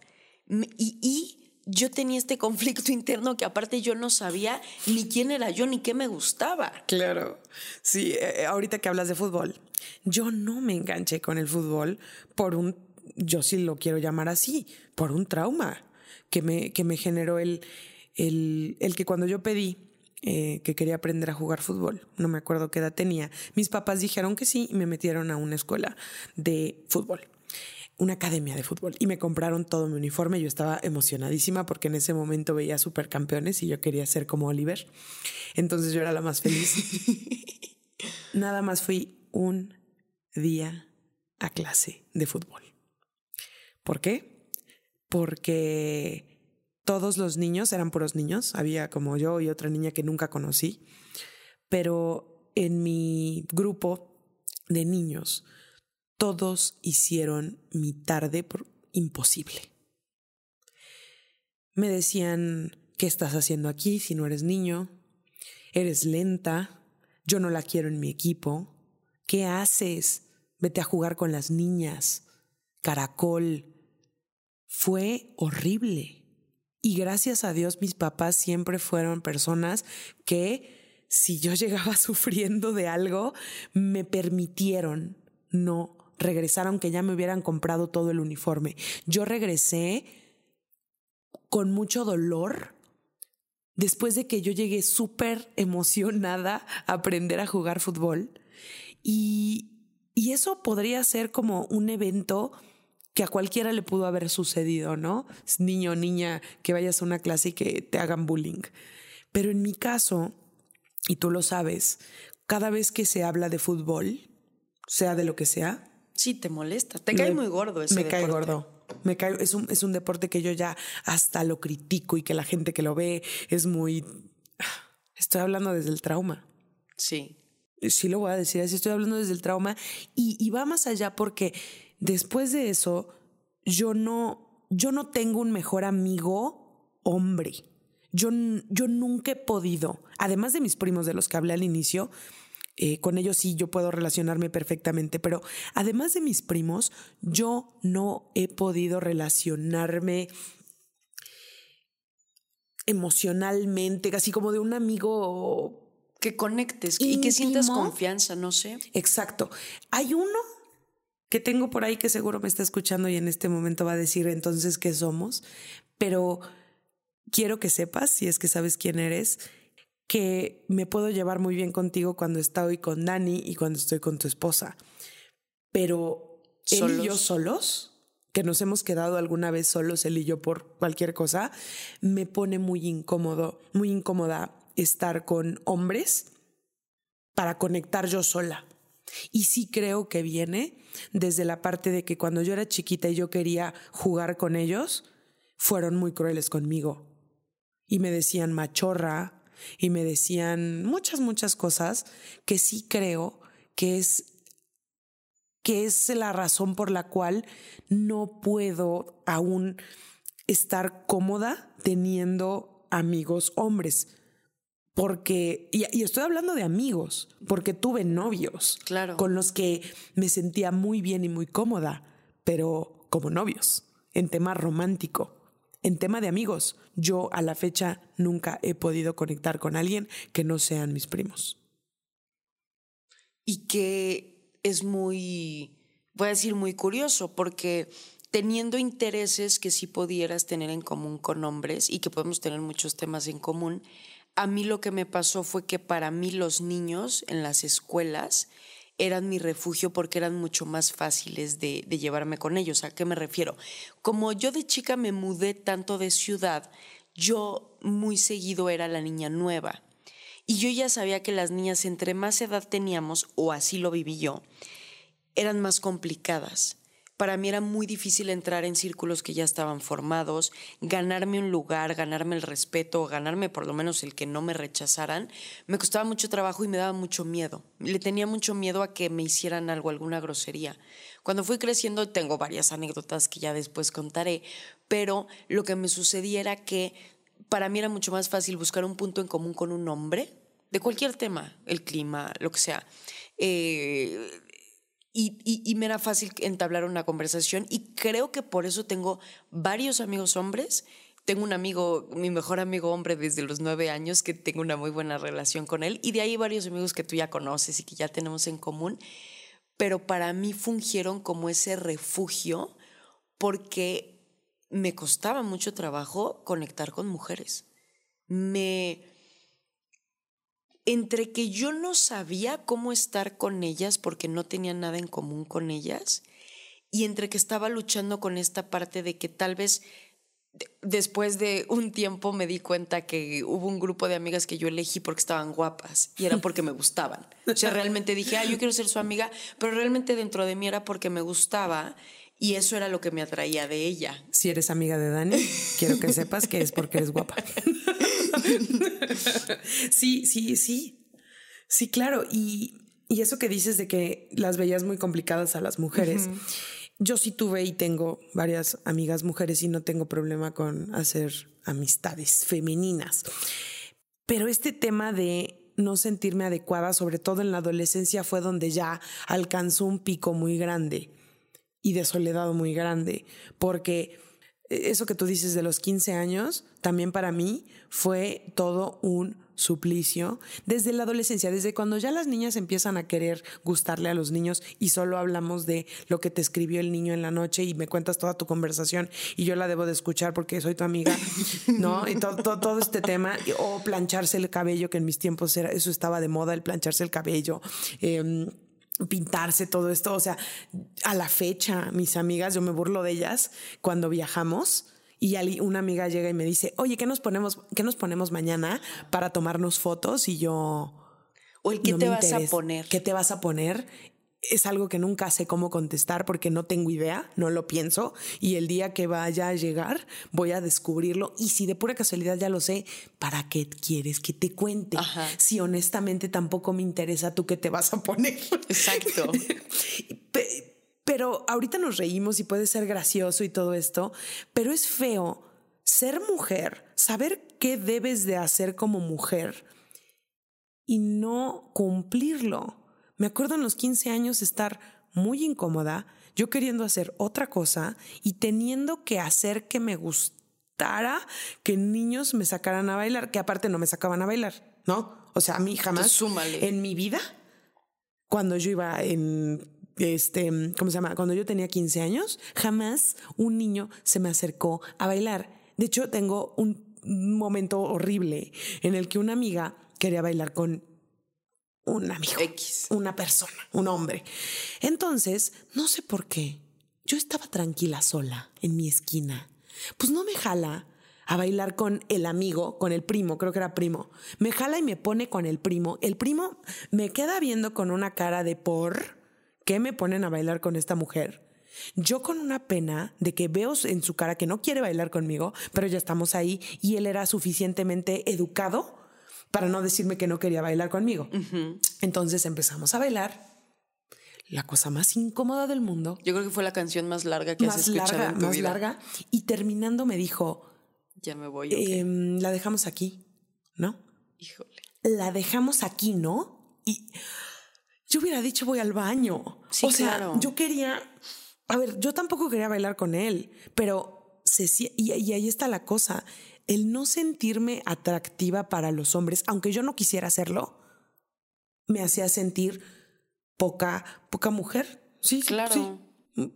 Y, yo tenía este conflicto interno que aparte yo no sabía ni quién era yo ni qué me gustaba. Claro, sí, eh, eh, ahorita que hablas de fútbol, yo no me enganché con el fútbol por un, yo sí lo quiero llamar así, por un trauma que me, que me generó el, el, el que cuando yo pedí eh, que quería aprender a jugar fútbol. No me acuerdo qué edad tenía. Mis papás dijeron que sí y me metieron a una escuela de fútbol una academia de fútbol y me compraron todo mi uniforme. Yo estaba emocionadísima porque en ese momento veía supercampeones y yo quería ser como Oliver. Entonces yo era la más feliz. Nada más fui un día a clase de fútbol. ¿Por qué? Porque todos los niños eran puros niños, había como yo y otra niña que nunca conocí, pero en mi grupo de niños todos hicieron mi tarde imposible. Me decían, ¿qué estás haciendo aquí si no eres niño? Eres lenta, yo no la quiero en mi equipo. ¿Qué haces? Vete a jugar con las niñas. Caracol, fue horrible. Y gracias a Dios mis papás siempre fueron personas que si yo llegaba sufriendo de algo, me permitieron no regresar aunque ya me hubieran comprado todo el uniforme. Yo regresé con mucho dolor después de que yo llegué súper emocionada a aprender a jugar fútbol. Y, y eso podría ser como un evento que a cualquiera le pudo haber sucedido, ¿no? Niño o niña, que vayas a una clase y que te hagan bullying. Pero en mi caso, y tú lo sabes, cada vez que se habla de fútbol, sea de lo que sea. Sí, te molesta. Te cae muy gordo ese Me cae gordo. Me cae, es, un, es un deporte que yo ya hasta lo critico y que la gente que lo ve es muy... Estoy hablando desde el trauma. Sí. Sí lo voy a decir así, estoy hablando desde el trauma y, y va más allá porque después de eso, yo no, yo no tengo un mejor amigo hombre. Yo, yo nunca he podido, además de mis primos de los que hablé al inicio, eh, con ellos sí yo puedo relacionarme perfectamente, pero además de mis primos, yo no he podido relacionarme emocionalmente, casi como de un amigo que conectes y que sientas confianza, no sé. Exacto. Hay uno que tengo por ahí que seguro me está escuchando y en este momento va a decir entonces qué somos, pero quiero que sepas, si es que sabes quién eres, que me puedo llevar muy bien contigo cuando estoy con Dani y cuando estoy con tu esposa. Pero él y yo solos, que nos hemos quedado alguna vez solos, él y yo por cualquier cosa, me pone muy incómodo, muy incómoda estar con hombres para conectar yo sola. Y sí creo que viene desde la parte de que cuando yo era chiquita y yo quería jugar con ellos, fueron muy crueles conmigo. Y me decían machorra y me decían muchas, muchas cosas que sí creo que es que es la razón por la cual no puedo aún estar cómoda teniendo amigos hombres porque, y, estoy hablando de amigos, porque tuve novios claro. con los que me sentía muy bien y muy cómoda, pero como novios, en tema romántico. En tema de amigos, yo a la fecha nunca he podido conectar con alguien que no sean mis primos. Y que es muy, voy a decir, muy curioso, porque teniendo intereses que sí pudieras tener en común con hombres y que podemos tener muchos temas en común, a mí lo que me pasó fue que para mí los niños en las escuelas eran mi refugio porque eran mucho más fáciles de, llevarme con ellos. ¿A qué me refiero? Como yo de chica me mudé tanto de ciudad, yo muy seguido era la niña nueva. Y yo ya sabía que las niñas entre más edad teníamos, o así lo viví yo, eran más complicadas. Para mí era muy difícil entrar en círculos que ya estaban formados, ganarme un lugar, ganarme el respeto, ganarme por lo menos el que no me rechazaran. Me costaba mucho trabajo y me daba mucho miedo. Le tenía mucho miedo a que me hicieran algo, alguna grosería. Cuando fui creciendo tengo varias anécdotas que ya después contaré, pero lo que me sucedía era que para mí era mucho más fácil buscar un punto en común con un hombre de cualquier tema, el clima, lo que sea. Eh, y, me era fácil entablar una conversación y creo que por eso tengo varios amigos hombres. Tengo un amigo, mi mejor amigo hombre desde los nueve años, que tengo una muy buena relación con él. Y de ahí varios amigos que tú ya conoces y que ya tenemos en común. Pero para mí fungieron como ese refugio porque me costaba mucho trabajo conectar con mujeres. Me entre que yo no sabía cómo estar con ellas porque no tenía nada en común con ellas y entre que estaba luchando con esta parte de que tal vez después de un tiempo me di cuenta que hubo un grupo de amigas que yo elegí porque estaban guapas y era porque me gustaban. O sea, realmente dije, ah, yo quiero ser su amiga, pero realmente dentro de mí era porque me gustaba y eso era lo que me atraía de ella. Si eres amiga de Dani, quiero que sepas que es porque eres guapa. sí, sí, sí. Sí, claro. Y, eso que dices de que las veías muy complicadas a las mujeres. Yo sí tuve y tengo varias amigas mujeres y no tengo problema con hacer amistades femeninas. Pero este tema de no sentirme adecuada, sobre todo en la adolescencia, fue donde ya alcanzó un pico muy grande y de soledad muy grande, porque e-, eso que tú dices de los 15 años, también para mí fue todo un suplicio desde la adolescencia, desde cuando ya las niñas empiezan a querer gustarle a los niños y solo hablamos de lo que te escribió el niño en la noche y me cuentas toda tu conversación y yo la debo de escuchar porque soy tu amiga, ¿no? Y todo, todo, este tema, o plancharse el cabello, que en mis tiempos era, eso estaba de moda, el plancharse el cabello. Em, pintarse todo esto, o sea, a la fecha, mis amigas, yo me burlo de ellas cuando viajamos y una amiga llega y me dice, oye, ¿qué nos ponemos, qué nos ponemos mañana para tomarnos fotos? Y yo... O el qué te vas a poner. ¿Qué te vas a poner? es algo que nunca sé cómo contestar porque no tengo idea, no lo pienso y el día que vaya a llegar voy a descubrirlo y si de pura casualidad ya lo sé, ¿para qué quieres que te cuente? Si honestamente tampoco me interesa tú qué te vas a poner. Exacto. pero ahorita nos reímos y puede ser gracioso y todo esto, pero es feo ser mujer, saber qué debes de hacer como mujer y no cumplirlo. Me acuerdo en los 15 años estar muy incómoda, yo queriendo hacer otra cosa y teniendo que hacer que me gustara que niños me sacaran a bailar, que aparte no me sacaban a bailar, ¿no? O sea, a mí jamás en mi vida, cuando yo iba en este, ¿cómo se llama? Cuando yo tenía 15 años, jamás un niño se me acercó a bailar. De hecho, tengo un momento horrible en el que una amiga quería bailar con un amigo, X. una persona, un hombre. Entonces, no sé por qué, yo estaba tranquila sola en mi esquina. Pues no me jala a bailar con el amigo, con el primo, creo que era primo. Me jala y me pone con el primo. El primo me queda viendo con una cara de por qué me ponen a bailar con esta mujer. Yo con una pena de que veo en su cara que no quiere bailar conmigo, pero ya estamos ahí y él era suficientemente educado para no decirme que no quería bailar conmigo. Entonces empezamos a bailar. La cosa más incómoda del mundo. Yo creo que fue la canción más larga que has escuchado en tu más larga. Y terminando me dijo, ya me voy. Em, la dejamos aquí, ¿no? Híjole. La dejamos aquí, ¿no? Y yo hubiera dicho voy al baño. Sí, o sea, yo quería, a ver, yo tampoco quería bailar con él, pero se, y ahí está la cosa el no sentirme atractiva para los hombres, aunque yo no quisiera hacerlo, me hacía sentir poca, poca mujer. Sí, claro.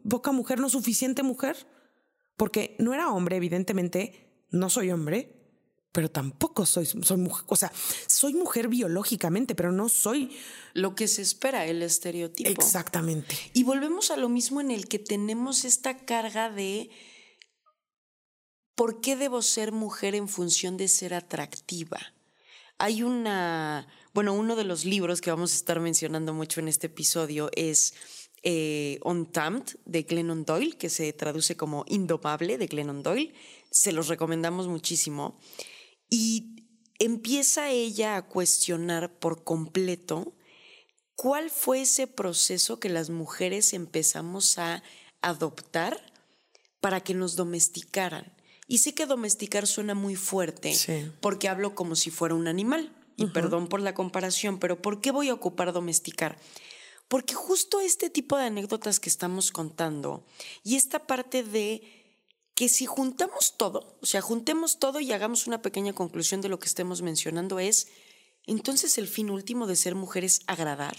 Poca mujer, no suficiente mujer. Porque no era hombre, evidentemente, no soy hombre, pero tampoco soy, soy mujer. O sea, soy mujer biológicamente, pero no soy. Lo que se espera, el estereotipo. Exactamente. Y volvemos a lo mismo en el que tenemos esta carga de ¿por qué debo ser mujer en función de ser atractiva? Hay una, bueno, uno de los libros que vamos a estar mencionando mucho en este episodio es eh, Untamed de Glennon Doyle, que se traduce como Indomable de Glennon Doyle. Se los recomendamos muchísimo. Y empieza ella a cuestionar por completo cuál fue ese proceso que las mujeres empezamos a adoptar para que nos domesticaran. Y sé que domesticar suena muy fuerte, porque hablo como si fuera un animal. Y perdón por la comparación, pero ¿por qué voy a ocupar domesticar? Porque justo este tipo de anécdotas que estamos contando y esta parte de que si juntamos todo, o sea, juntemos todo y hagamos una pequeña conclusión de lo que estemos mencionando es, entonces el fin último de ser mujer es agradar.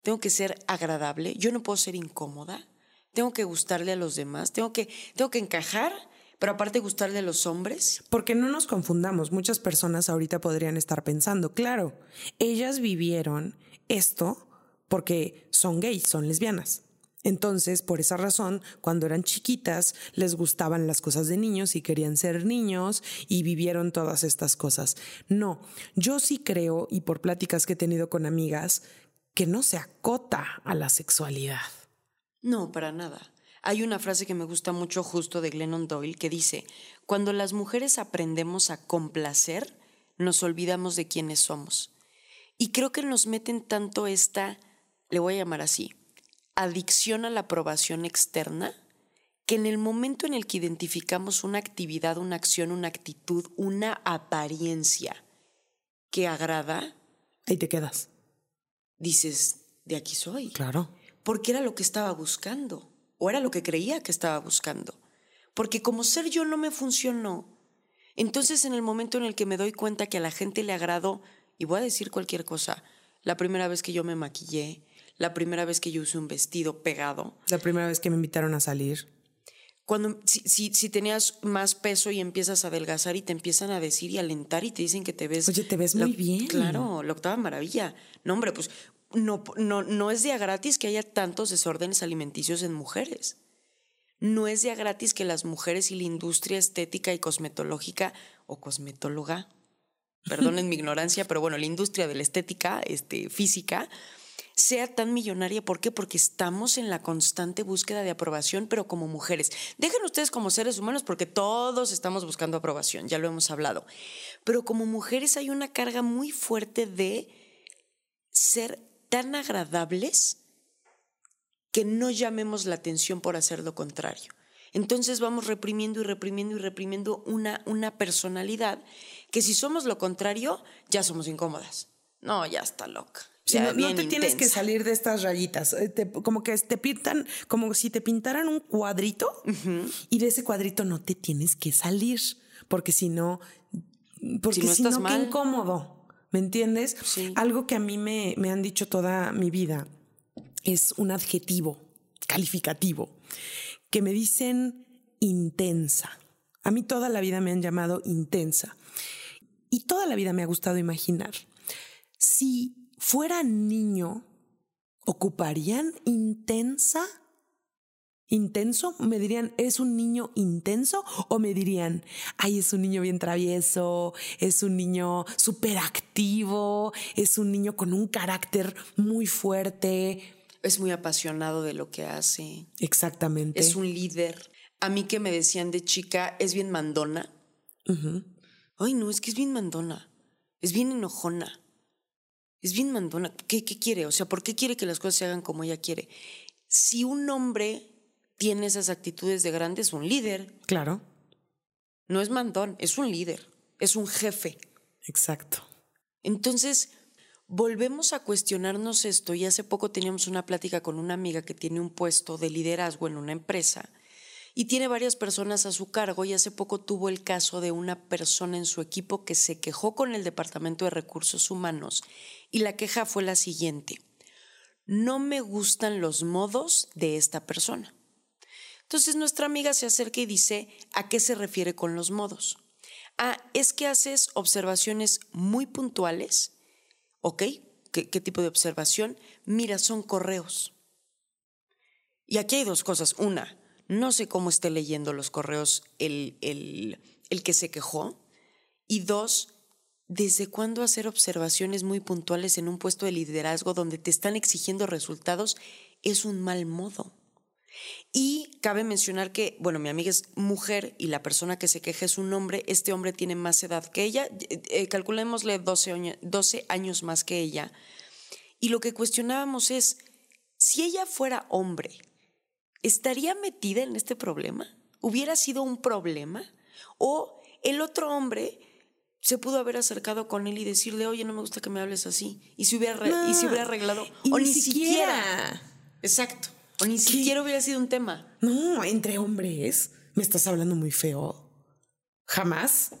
Tengo que ser agradable, yo no puedo ser incómoda, tengo que gustarle a los demás, tengo que, tengo que encajar pero aparte gustarle a los hombres. Porque no nos confundamos, muchas personas ahorita podrían estar pensando, claro, ellas vivieron esto porque son gays, son lesbianas. Entonces, por esa razón, cuando eran chiquitas, les gustaban las cosas de niños y querían ser niños y vivieron todas estas cosas. No, yo sí creo, y por pláticas que he tenido con amigas, que no se acota a la sexualidad. No, para nada. Hay una frase que me gusta mucho justo de Glennon Doyle que dice, cuando las mujeres aprendemos a complacer, nos olvidamos de quiénes somos. Y creo que nos meten tanto esta, le voy a llamar así, adicción a la aprobación externa, que en el momento en el que identificamos una actividad, una acción, una actitud, una apariencia que agrada, ahí te quedas. Dices, de aquí soy. Claro. Porque era lo que estaba buscando o era lo que creía que estaba buscando. Porque como ser yo no me funcionó, entonces en el momento en el que me doy cuenta que a la gente le agrado, y voy a decir cualquier cosa, la primera vez que yo me maquillé, la primera vez que yo usé un vestido pegado. La primera vez que me invitaron a salir. Cuando, si, si, tenías más peso y empiezas a adelgazar y te empiezan a decir y alentar y te dicen que te ves... Oye, te ves muy bien. Claro, la octava maravilla. No, hombre, pues no, no, no es día gratis que haya tantos desórdenes alimenticios en mujeres. No es día gratis que las mujeres y la industria estética y cosmetológica o cosmetóloga, perdonen mi ignorancia, pero bueno, la industria de la estética este, física sea tan millonaria. ¿Por qué? Porque estamos en la constante búsqueda de aprobación, pero como mujeres. Dejen ustedes como seres humanos porque todos estamos buscando aprobación, ya lo hemos hablado. Pero como mujeres hay una carga muy fuerte de ser tan agradables que no llamemos la atención por hacer lo contrario. Entonces vamos reprimiendo y reprimiendo y reprimiendo una, una personalidad que si somos lo contrario, ya somos incómodas. No, ya está loca. No, te tienes que salir de estas rayitas. Eh, como que te pintan, como si te pintaran un cuadrito y de ese cuadrito no te tienes que salir. Porque si no, porque si no, qué incómodo. ¿Me entiendes? Algo que a mí me, me han dicho toda mi vida es un adjetivo calificativo que me dicen intensa. A mí toda la vida me han llamado intensa. Y toda la vida me ha gustado imaginar. Si fuera niño, ¿ocuparían intensa? intenso, me dirían, ¿es un niño intenso? O me dirían, ay, es un niño bien travieso, es un niño súper activo, es un niño con un carácter muy fuerte. Es muy apasionado de lo que hace. Exactamente. Es un líder. A mí que me decían de chica, es bien mandona. Ay, no, es que es bien mandona. Es bien enojona. Es bien mandona. ¿Qué, ¿Qué quiere? O sea, ¿por qué quiere que las cosas se hagan como ella quiere? Si un hombre tiene esas actitudes de grande es un líder. Claro. No es mandón, es un líder, es un jefe. Exacto. Entonces, volvemos a cuestionarnos esto y hace poco teníamos una plática con una amiga que tiene un puesto de liderazgo en una empresa y tiene varias personas a su cargo y hace poco tuvo el caso de una persona en su equipo que se quejó con el Departamento de Recursos Humanos y la queja fue la siguiente. No me gustan los modos de esta persona. Entonces nuestra amiga se acerca y dice, ¿a qué se refiere con los modos? Ah, es que haces observaciones muy puntuales. ¿Ok? ¿Qué, tipo de observación? Mira, son correos. Y aquí hay dos cosas. Una, no sé cómo esté leyendo los correos el, el, el que se quejó. Y dos, ¿desde cuándo hacer observaciones muy puntuales en un puesto de liderazgo donde te están exigiendo resultados es un mal modo? Y cabe mencionar que, bueno, mi amiga es mujer y la persona que se queja es un hombre. Este hombre tiene más edad que ella, eh, eh, calculémosle 12, 12 años más que ella. Y lo que cuestionábamos es, si ella fuera hombre, ¿estaría metida en este problema? ¿Hubiera sido un problema? ¿O el otro hombre se pudo haber acercado con él y decirle, oye, no me gusta que me hables así? Y se hubiera, y se hubiera arreglado. o ni, siquiera. Exacto. O ni siquiera hubiera sido un tema. No, entre hombres. Me estás hablando muy feo. Jamás.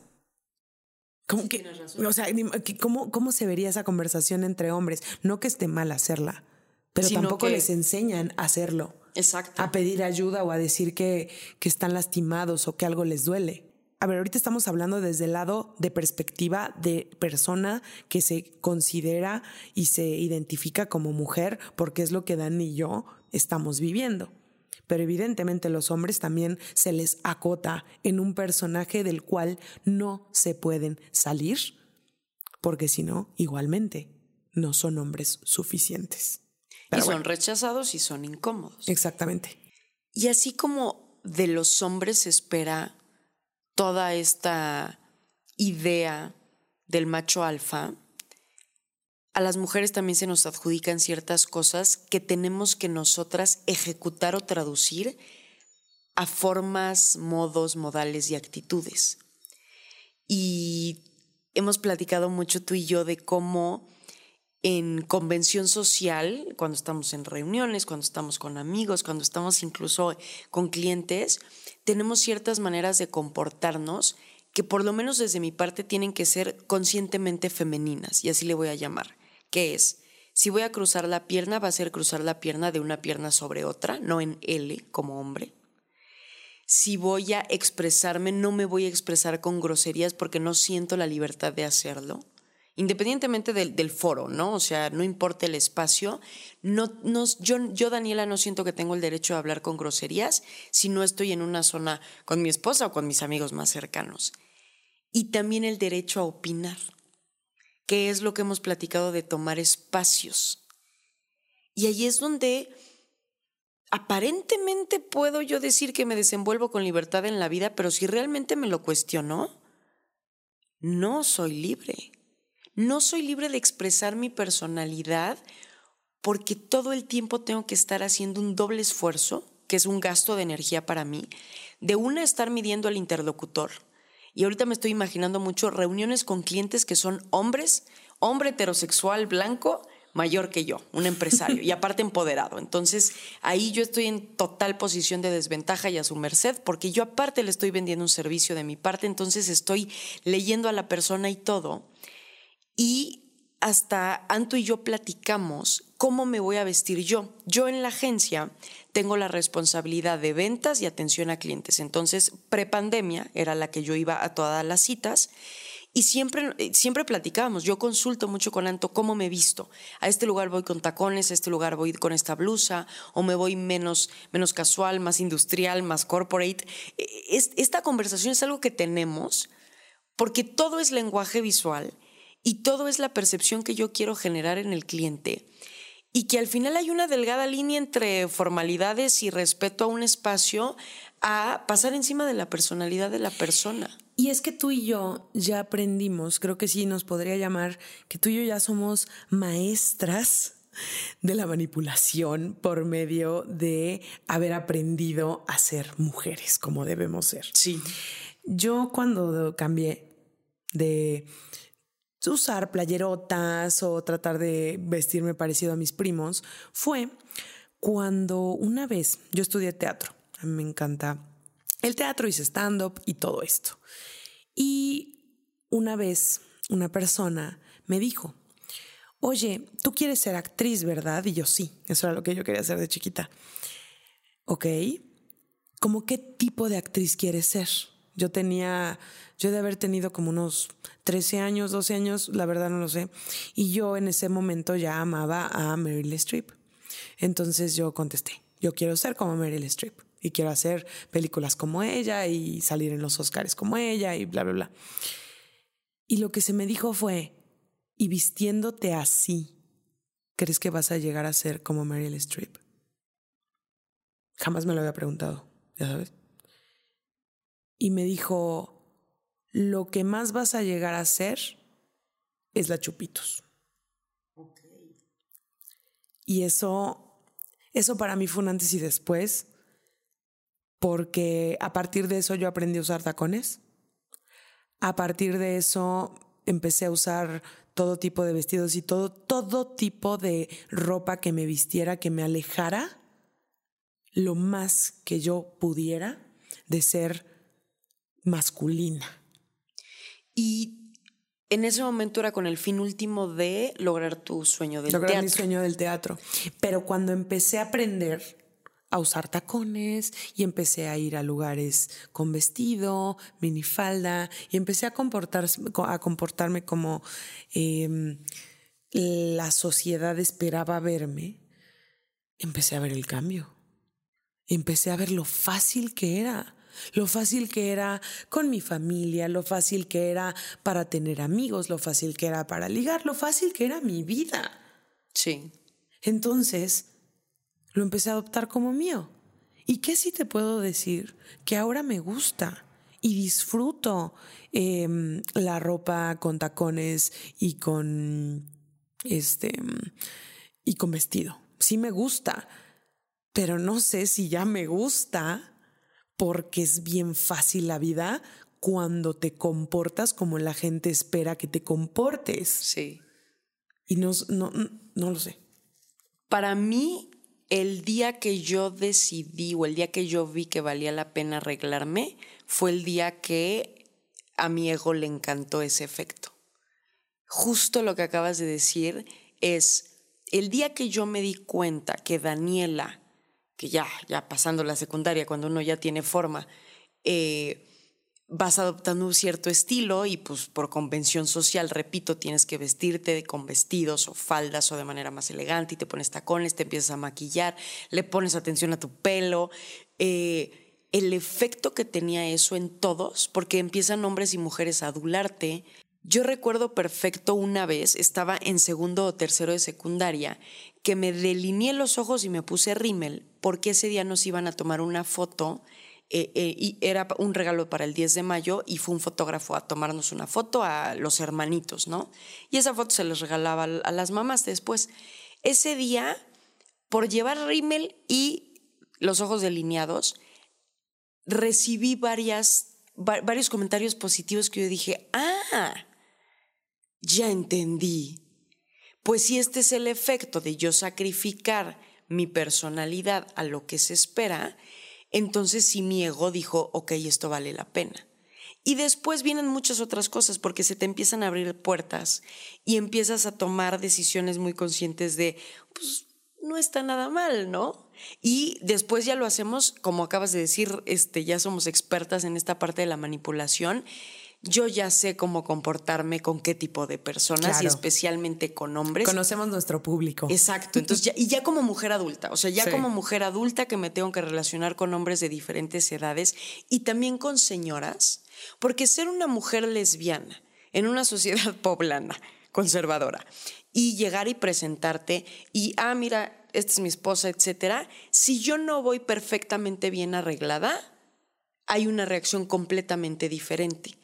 ¿Cómo que, o sea, ¿cómo, ¿cómo se vería esa conversación entre hombres? No que esté mal hacerla, pero tampoco les enseñan a hacerlo. Exacto. A pedir ayuda o a decir que, que están lastimados o que algo les duele. A ver, ahorita estamos hablando desde el lado de perspectiva de persona que se considera y se identifica como mujer, porque es lo que Dan y yo estamos viviendo. Pero evidentemente los hombres también se les acota en un personaje del cual no se pueden salir, porque si no, igualmente, no son hombres suficientes. Y son rechazados y son incómodos. Exactamente. Y así como de los hombres se espera toda esta idea del macho alfa, a las mujeres también se nos adjudican ciertas cosas que tenemos que nosotras ejecutar o traducir a formas, modos, modales y actitudes. Y hemos platicado mucho tú y yo de cómo en convención social, cuando estamos en reuniones, cuando estamos con amigos, cuando estamos incluso con clientes, tenemos ciertas maneras de comportarnos que por lo menos desde mi parte tienen que ser conscientemente femeninas, y así le voy a llamar, que es, si voy a cruzar la pierna, va a ser cruzar la pierna de una pierna sobre otra, no en L como hombre. Si voy a expresarme, no me voy a expresar con groserías porque no siento la libertad de hacerlo independientemente del, foro, ¿no? O sea, no importa el espacio, no, no, yo, yo, Daniela, no siento que tengo el derecho a hablar con groserías si no estoy en una zona con mi esposa o con mis amigos más cercanos. Y también el derecho a opinar, que es lo que hemos platicado de tomar espacios. Y ahí es donde aparentemente puedo yo decir que me desenvuelvo con libertad en la vida, pero si realmente me lo cuestiono, no soy libre no soy libre de expresar mi personalidad porque todo el tiempo tengo que estar haciendo un doble esfuerzo, que es un gasto de energía para mí, de una estar midiendo al interlocutor. Y ahorita me estoy imaginando mucho reuniones con clientes que son hombres, hombre heterosexual blanco, mayor que yo, un empresario y aparte empoderado. Entonces ahí yo estoy en total posición de desventaja y a su merced porque yo aparte le estoy vendiendo un servicio de mi parte, entonces estoy leyendo a la persona y todo y hasta Anto y yo platicamos cómo me voy a vestir yo. Yo en la agencia tengo la responsabilidad de ventas y atención a clientes. Entonces, prepandemia era la que yo iba a todas las citas y siempre, siempre platicábamos. Yo consulto mucho con Anto cómo me visto. A este lugar voy con tacones, a este lugar voy con esta blusa, o me voy menos, menos casual, más industrial, más corporate. E, esta conversación es algo que tenemos porque todo es lenguaje visual y todo es la percepción que yo quiero generar en el cliente. Y que al final hay una delgada línea entre formalidades y respeto a un espacio a pasar encima de la personalidad de la persona. Y es que tú y yo ya aprendimos, creo que sí nos podría llamar, que tú y yo ya somos maestras de la manipulación por medio de haber aprendido a ser mujeres como debemos ser. Sí. Yo cuando cambié de usar playerotas o tratar de vestirme parecido a mis primos fue cuando una vez yo estudié teatro. A mí me encanta el teatro, hice stand-up y todo esto. Y una vez una persona me dijo, oye, tú quieres ser actriz, ¿verdad? Y yo sí, eso era lo que yo quería hacer de chiquita. Ok, ¿cómo qué tipo de actriz quieres ser? Yo tenía, yo de haber tenido como unos 13 años, 12 años, la verdad no lo sé. Y yo en ese momento ya amaba a Meryl Streep. Entonces yo contesté, yo quiero ser como Meryl Streep y quiero hacer películas como ella y salir en los Oscars como ella y bla, bla, bla. Y lo que se me dijo fue, y vistiéndote así, ¿crees que vas a llegar a ser como Meryl Streep? Jamás me lo había preguntado, ya sabes y me dijo, lo que más vas a llegar a ser es la chupitos. Y eso, eso para mí fue un antes y después, porque a partir de eso yo aprendí a usar tacones. A partir de eso empecé a usar todo tipo de vestidos y todo, todo tipo de ropa que me vistiera, que me alejara lo más que yo pudiera de ser masculina. Y en ese momento era con el fin último de lograr tu sueño del lograr teatro. mi sueño del teatro. Pero cuando empecé a aprender a usar tacones y empecé a ir a lugares con vestido, minifalda y empecé a, a comportarme como em, la sociedad esperaba verme, empecé a ver el cambio. Empecé a ver lo fácil que era lo fácil que era con mi familia, lo fácil que era para tener amigos, lo fácil que era para ligar, lo fácil que era mi vida. Sí. Entonces, lo empecé a adoptar como mío. ¿Y qué sí te puedo decir? Que ahora me gusta y disfruto em, la ropa con tacones y con este y con vestido. Sí me gusta, pero no sé si ya me gusta porque es bien fácil la vida cuando te comportas como la gente espera que te comportes. Sí. Y no, no, no lo sé. Para mí, el día que yo decidí o el día que yo vi que valía la pena arreglarme fue el día que a mi ego le encantó ese efecto. Justo lo que acabas de decir es el día que yo me di cuenta que Daniela, que ya, ya pasando la secundaria, cuando uno ya tiene forma, eh, vas adoptando un cierto estilo y pues por convención social, repito, tienes que vestirte con vestidos o faldas o de manera más elegante y te pones tacones, te empiezas a maquillar, le pones atención a tu pelo. Eh, el efecto que tenía eso en todos, porque empiezan hombres y mujeres a adularte. Yo recuerdo perfecto una vez, estaba en segundo o tercero de secundaria, que me delineé los ojos y me puse rímel, porque ese día nos iban a tomar una foto eh, eh, y era un regalo para el 10 de mayo y fue un fotógrafo a tomarnos una foto a los hermanitos, ¿no? Y esa foto se les regalaba a las mamás después. Ese día, por llevar rímel y los ojos delineados, recibí varias, varios comentarios positivos que yo dije, ah, ya entendí. Pues si este es el efecto de yo sacrificar mi personalidad a lo que se espera, entonces sí mi ego dijo, ok, esto vale la pena. Y después vienen muchas otras cosas porque se te empiezan a abrir puertas y empiezas a tomar decisiones muy conscientes de, pues no está nada mal, ¿no? Y después ya lo hacemos, como acabas de decir, este, ya somos expertas en esta parte de la manipulación yo ya sé cómo comportarme con qué tipo de personas y especialmente con hombres. Conocemos nuestro público. Exacto. Entonces, y ya como mujer adulta, o sea, ya como mujer adulta que me tengo que relacionar con hombres de diferentes edades y también con señoras, porque ser una mujer lesbiana en una sociedad poblana, conservadora, y llegar y presentarte y, ah, mira, esta es mi esposa, etcétera, si yo no voy perfectamente bien arreglada, hay una reacción completamente diferente.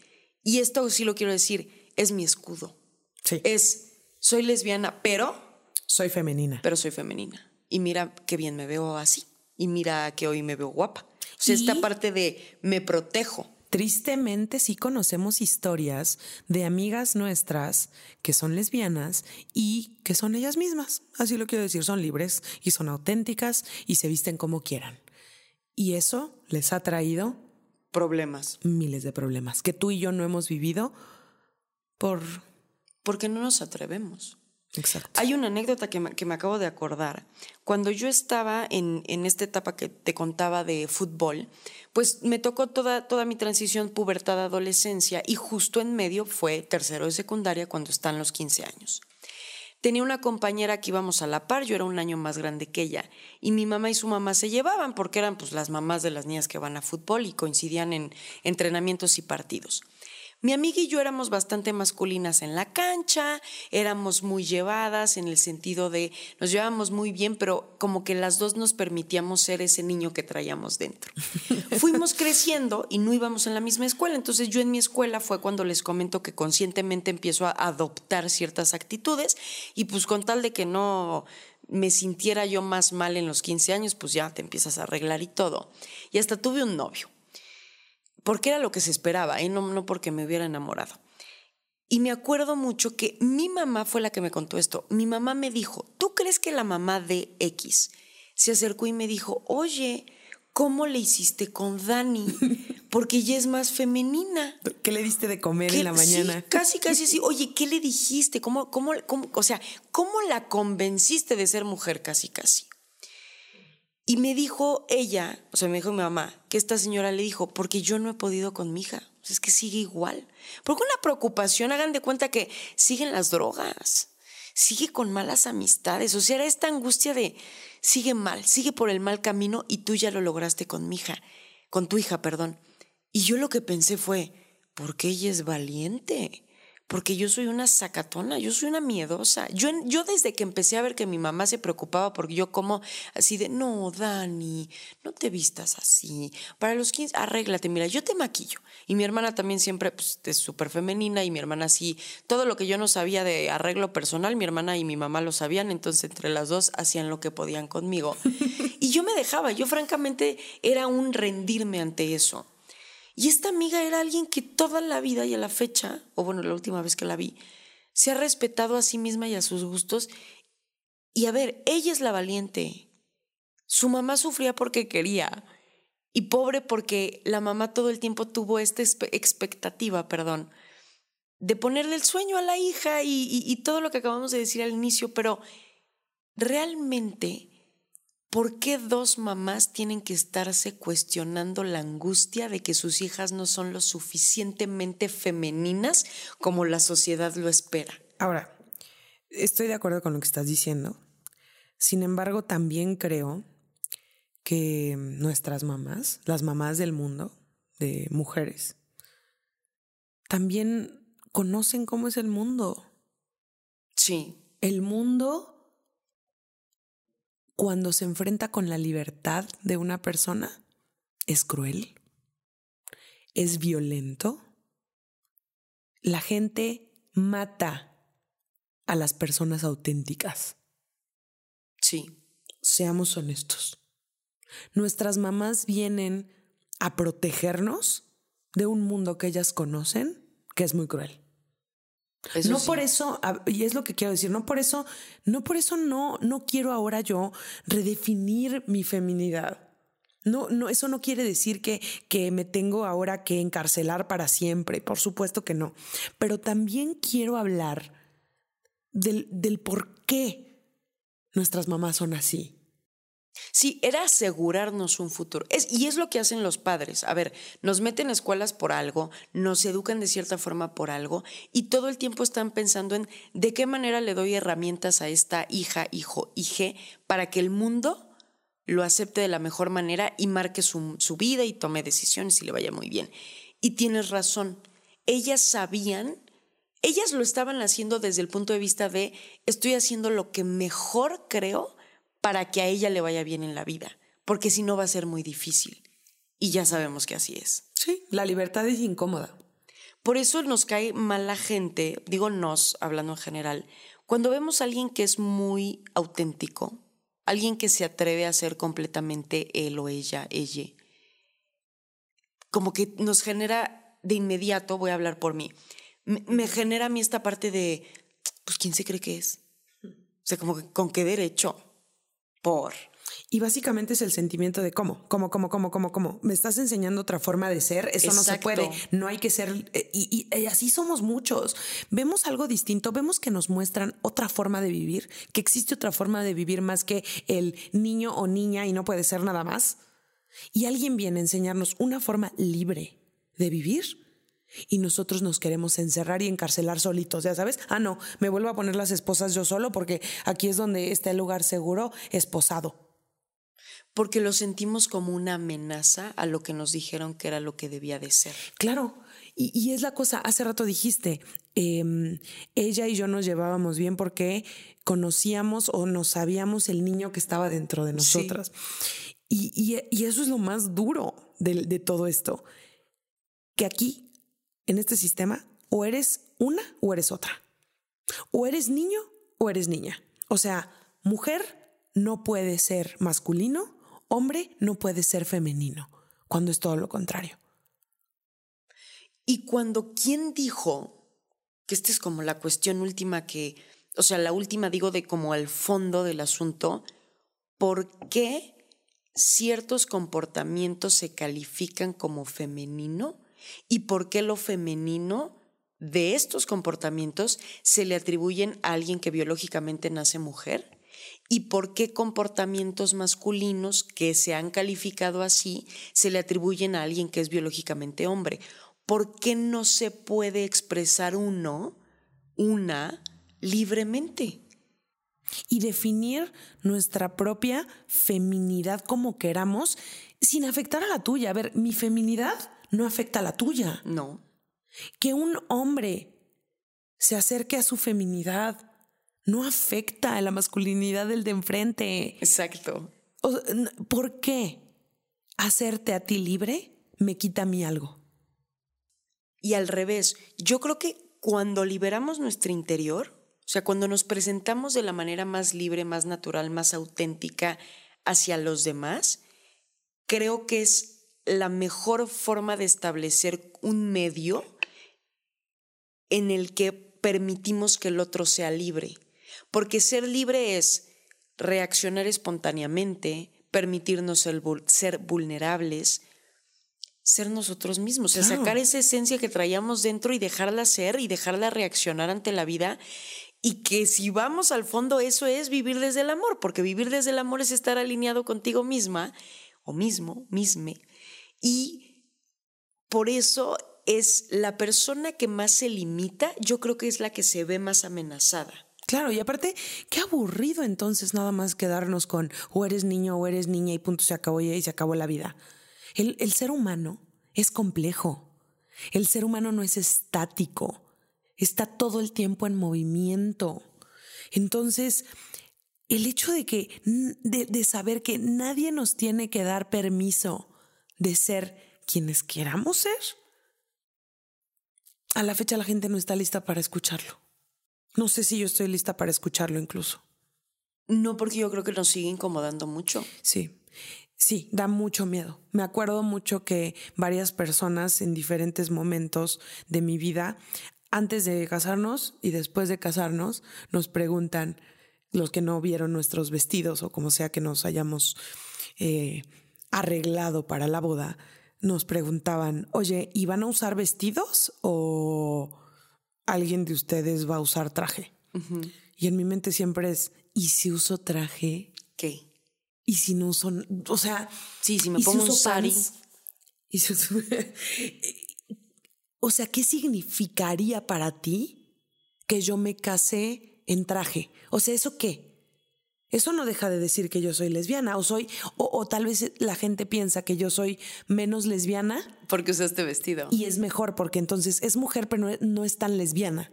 Y esto sí lo quiero decir, es mi escudo. Sí. Es, soy lesbiana, pero... Soy femenina. Pero soy femenina. Y mira qué bien me veo así. Y mira que hoy me veo guapa. O sea, esta parte de me protejo. Tristemente sí conocemos historias de amigas nuestras que son lesbianas y que son ellas mismas. Así lo quiero decir, son libres y son auténticas y se visten como quieran. Y eso les ha traído problemas. Miles de problemas que tú y yo no hemos vivido por... Porque no nos atrevemos. Exacto. Hay una anécdota que me, acabo de acordar. Cuando yo estaba en, en, esta etapa que te contaba de fútbol, pues me tocó toda, toda mi transición pubertad adolescencia y justo en medio fue tercero de secundaria cuando están los 15 años. Tenía una compañera que íbamos a la par, yo era un año más grande que ella, y mi mamá y su mamá se llevaban porque eran pues las mamás de las niñas que van a fútbol y coincidían en entrenamientos y partidos. Mi amiga y yo éramos bastante masculinas en la cancha, éramos muy llevadas en el sentido de nos llevábamos muy bien, pero como que las dos nos permitíamos ser ese niño que traíamos dentro. Fuimos creciendo y no íbamos en la misma escuela, entonces yo en mi escuela fue cuando les comento que conscientemente empiezo a adoptar ciertas actitudes y pues con tal de que no me sintiera yo más mal en los 15 años, pues ya te empiezas a arreglar y todo. Y hasta tuve un novio porque era lo que se esperaba, ¿eh? no, no porque me hubiera enamorado. Y me acuerdo mucho que mi mamá fue la que me contó esto. Mi mamá me dijo, ¿tú crees que la mamá de X se acercó y me dijo, oye, ¿cómo le hiciste con Dani? Porque ella es más femenina. ¿Qué le diste de comer en la mañana? casi, casi así. Oye, ¿qué le dijiste? ¿Cómo, cómo, cómo, o sea, ¿cómo la convenciste de ser mujer casi, casi? Y me dijo ella, o sea, me dijo mi mamá, que esta señora le dijo, porque yo no he podido con mi hija. es que sigue igual. Porque una preocupación, hagan de cuenta que siguen las drogas, sigue con malas amistades. O sea, era esta angustia de sigue mal, sigue por el mal camino y tú ya lo lograste con mi hija, con tu hija, perdón. Y yo lo que pensé fue, porque ella es valiente porque yo soy una sacatona, yo soy una miedosa. Yo, yo desde que empecé a ver que mi mamá se preocupaba porque yo como así de, no, Dani, no te vistas así. Para los 15, arréglate, mira, yo te maquillo. Y mi hermana también siempre pues, es súper femenina y mi hermana así, todo lo que yo no sabía de arreglo personal, mi hermana y mi mamá lo sabían, entonces entre las dos hacían lo que podían conmigo. y yo me dejaba, yo francamente era un rendirme ante eso. Y esta amiga era alguien que toda la vida y a la fecha, o bueno, la última vez que la vi, se ha respetado a sí misma y a sus gustos. Y a ver, ella es la valiente. Su mamá sufría porque quería. Y pobre porque la mamá todo el tiempo tuvo esta expectativa, perdón, de ponerle el sueño a la hija y, todo lo que acabamos de decir al inicio, pero realmente, ¿por qué dos mamás tienen que estarse cuestionando la angustia de que sus hijas no son lo suficientemente femeninas como la sociedad lo espera? Ahora, estoy de acuerdo con lo que estás diciendo. Sin embargo, también creo que nuestras mamás, las mamás del mundo, de mujeres, también conocen cómo es el mundo. Sí. El mundo, cuando se enfrenta con la libertad de una persona, es cruel, es violento. La gente mata a las personas auténticas. Sí. Seamos honestos. Nuestras mamás vienen a protegernos de un mundo que ellas conocen que es muy cruel. No por eso, y es lo que quiero decir, no por eso, no por eso no, no quiero ahora yo redefinir mi feminidad. No, no, eso no quiere decir que, que me tengo ahora que encarcelar para siempre, por supuesto que no. Pero también quiero hablar del, del por qué nuestras mamás son así. Sí, era asegurarnos un futuro. Y es lo que hacen los padres. A ver, nos meten a escuelas por algo, nos educan de cierta forma por algo y todo el tiempo están pensando en de qué manera le doy herramientas a esta hija, hijo, hije para que el mundo lo acepte de la mejor manera y marque su, su vida y tome decisiones y le vaya muy bien. Y tienes razón, ellas sabían ellas lo estaban haciendo desde el punto de vista de estoy haciendo lo que mejor creo para que a ella le vaya bien en la vida, porque si no va a ser muy difícil. Y ya sabemos que así es. Sí, la libertad es incómoda. Por eso nos cae mal la gente, digo nos, hablando en general, cuando vemos a alguien que es muy auténtico, alguien que se atreve a ser completamente él o ella, ella, como que nos genera de inmediato, voy a hablar por mí, me, genera a mí esta parte de, pues, ¿quién se cree que es? O sea, como que, ¿con qué derecho? Por. Y básicamente es el sentimiento de cómo, cómo, cómo, cómo, cómo, cómo. Me estás enseñando otra forma de ser. Eso no se puede. No hay que ser. Eh, y, y, así somos muchos. Vemos algo distinto. Vemos que nos muestran otra forma de vivir, que existe otra forma de vivir más que el niño o niña y no puede ser nada más. Y alguien viene a enseñarnos una forma libre de vivir y nosotros nos queremos encerrar y encarcelar solitos, ya sabes. Ah, no, me vuelvo a poner las esposas yo solo porque aquí es donde está el lugar seguro, esposado. Porque lo sentimos como una amenaza a lo que nos dijeron que era lo que debía de ser. Claro, y, es la cosa, hace rato dijiste, em, ella y yo nos llevábamos bien porque conocíamos o nos sabíamos el niño que estaba dentro de nosotras. Y, eso es lo más duro de todo esto, que aquí en este sistema, o eres una o eres otra. O eres niño o eres niña. O sea, mujer no puede ser masculino, hombre no puede ser femenino, cuando es todo lo contrario. Y cuando quién dijo que esta es como la cuestión última que, o sea, la última digo de como al fondo del asunto, ¿por qué ciertos comportamientos se califican como femenino y por qué lo femenino de estos comportamientos se le atribuyen a alguien que biológicamente nace mujer y por qué comportamientos masculinos que se han calificado así se le atribuyen a alguien que es biológicamente hombre. ¿Por qué no se puede expresar uno, una, libremente? Y definir nuestra propia feminidad como queramos sin afectar a la tuya. A ver, mi feminidad no afecta a la tuya. No. Que un hombre se acerque a su feminidad no afecta a la masculinidad del de enfrente. Exacto. ¿Por qué hacerte a ti libre me quita a mí algo? Y al revés, yo creo que cuando liberamos nuestro interior, o sea, cuando nos presentamos de la manera más libre, más natural, más auténtica hacia los demás, creo que es la mejor forma de establecer un medio en el que permitimos que el otro sea libre. Porque ser libre es reaccionar espontáneamente, permitirnos ser vulnerables, ser nosotros mismos, sacar esa esencia que traíamos dentro y dejarla ser y dejarla reaccionar ante la vida. Y que si vamos al fondo, eso es vivir desde el amor, porque vivir desde el amor es estar alineado contigo misma o mismo, misme. Y por eso es la persona que más se limita, yo creo que es la que se ve más amenazada. Claro, y aparte, qué aburrido entonces nada más quedarnos con o eres niño o eres niña y punto se acabó y se acabó la vida. El, el ser humano es complejo. El ser humano no es estático. Está todo el tiempo en movimiento. Entonces, el hecho de que, de, de saber que nadie nos tiene que dar permiso de ser quienes queramos ser, a la fecha la gente no está lista para escucharlo. No sé si yo estoy lista para escucharlo incluso. No, porque yo creo que nos sigue incomodando mucho. Sí. Sí, da mucho miedo. Me acuerdo mucho que varias personas en diferentes momentos de mi vida, antes de casarnos y después de casarnos, nos preguntan, los que no vieron nuestros vestidos o como sea que nos hayamos eh, arreglado para la boda, nos preguntaban, oye, ¿y van a usar vestidos o alguien de ustedes va a usar traje? Y en mi mente siempre es, ¿y si uso traje? ¿Qué? y si no son, o sea, sí, si me pongo un sari. Y o sea, ¿qué significaría para ti que yo me casé en traje? O sea, ¿eso qué? Eso no deja de decir que yo soy lesbiana o soy, o, tal vez la gente piensa que yo soy menos lesbiana. Porque usaste vestido. Y es mejor porque entonces es mujer, pero no, es tan lesbiana.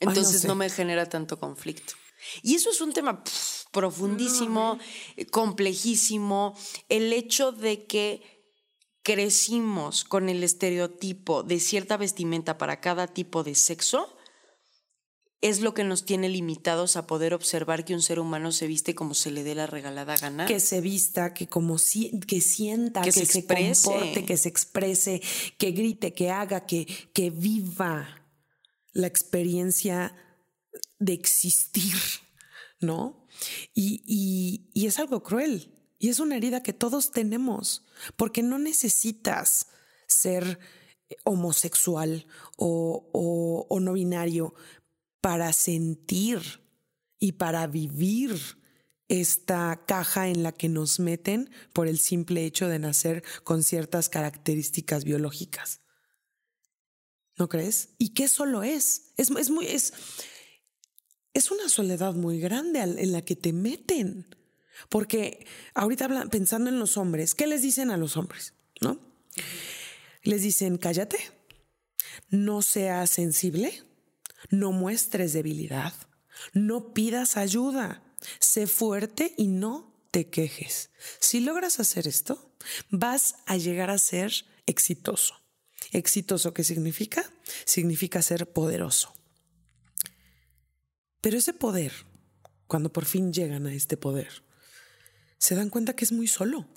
Entonces no, me genera tanto conflicto. Y eso es un tema profundísimo, eh, complejísimo. El hecho de que crecimos con el estereotipo de cierta vestimenta para cada tipo de sexo es lo que nos tiene limitados a poder observar que un ser humano se viste como se le dé la regalada gana. Que se vista, que como si, que sienta, que, se, comporte, que se exprese, que grite, que haga, que, que viva la experiencia de existir, ¿no? Y, es algo cruel. Y es una herida que todos tenemos, porque no necesitas ser homosexual o, o, no binario para sentir y para vivir esta caja en la que nos meten por el simple hecho de nacer con ciertas características biológicas. ¿No crees? ¿Y qué solo es? Es, es muy, es, es una soledad muy grande en la que te meten. Porque ahorita pensando en los hombres, ¿qué les dicen a los hombres? ¿No? Les dicen, cállate, no seas sensible, no muestres debilidad, no pidas ayuda, sé fuerte y no te quejes. Si logras hacer esto, vas a llegar a ser exitoso. ¿Exitoso qué significa? Significa ser poderoso. Pero ese poder, cuando por fin llegan a este poder, se dan cuenta que es muy solo.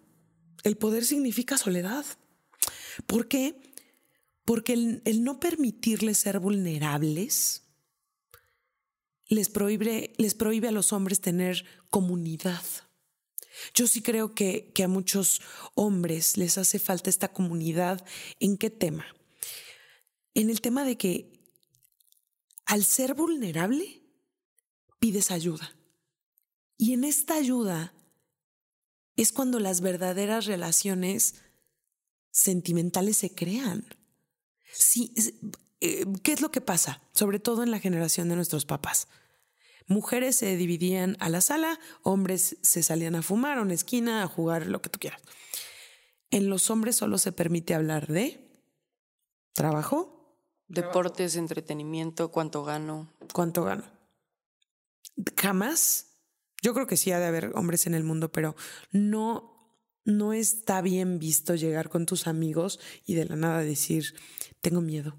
El poder significa soledad. ¿Por qué? Porque el, no permitirles ser vulnerables les prohíbe, les prohíbe a los hombres tener comunidad. Yo sí creo que, que a muchos hombres les hace falta esta comunidad. ¿En qué tema? En el tema de que al ser vulnerable, pides ayuda. Y en esta ayuda es cuando las verdaderas relaciones sentimentales se crean. Sí, eh, ¿Qué es lo que pasa? Sobre todo en la generación de nuestros papás. Mujeres se dividían a la sala, hombres se salían a fumar a una esquina, a jugar lo que tú quieras. En los hombres solo se permite hablar de trabajo, deportes, entretenimiento, cuánto gano. Cuánto gano jamás, yo creo que sí ha de haber hombres en el mundo, pero no, no está bien visto llegar con tus amigos y de la nada decir, tengo miedo.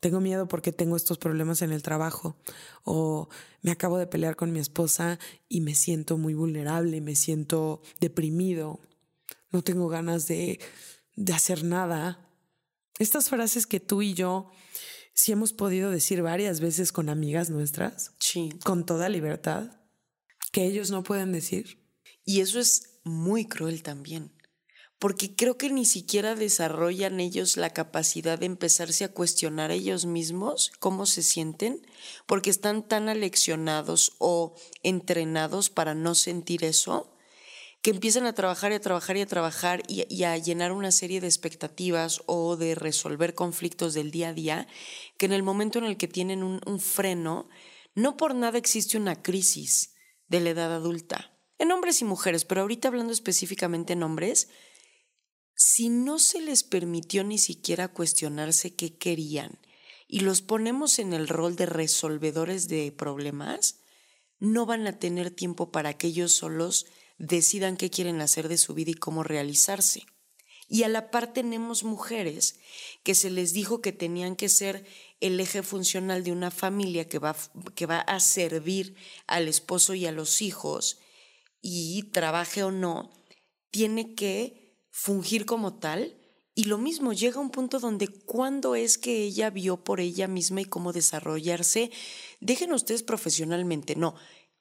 Tengo miedo porque tengo estos problemas en el trabajo o me acabo de pelear con mi esposa y me siento muy vulnerable, me siento deprimido, no tengo ganas de, de hacer nada. Estas frases que tú y yo sí hemos podido decir varias veces con amigas nuestras, Sí. con toda libertad, que ellos no pueden decir. Y eso es muy cruel también, porque creo que ni siquiera desarrollan ellos la capacidad de empezarse a cuestionar ellos mismos cómo se sienten, porque están tan aleccionados o entrenados para no sentir eso, que empiezan a trabajar y a trabajar y a trabajar y, a llenar una serie de expectativas o de resolver conflictos del día a día, que en el momento en el que tienen un freno, no por nada existe una crisis de la edad adulta, en hombres y mujeres, pero ahorita hablando específicamente en hombres, si no se les permitió ni siquiera cuestionarse qué querían y los ponemos en el rol de resolvedores de problemas, no van a tener tiempo para que ellos solos decidan qué quieren hacer de su vida y cómo realizarse. Y a la par tenemos mujeres que se les dijo que tenían que ser el eje funcional de una familia que va, que va a servir al esposo y a los hijos y trabaje o no, tiene que fungir como tal. Y lo mismo, llega un punto donde cuando es que ella vio por ella misma y cómo desarrollarse, dejen ustedes profesionalmente, no,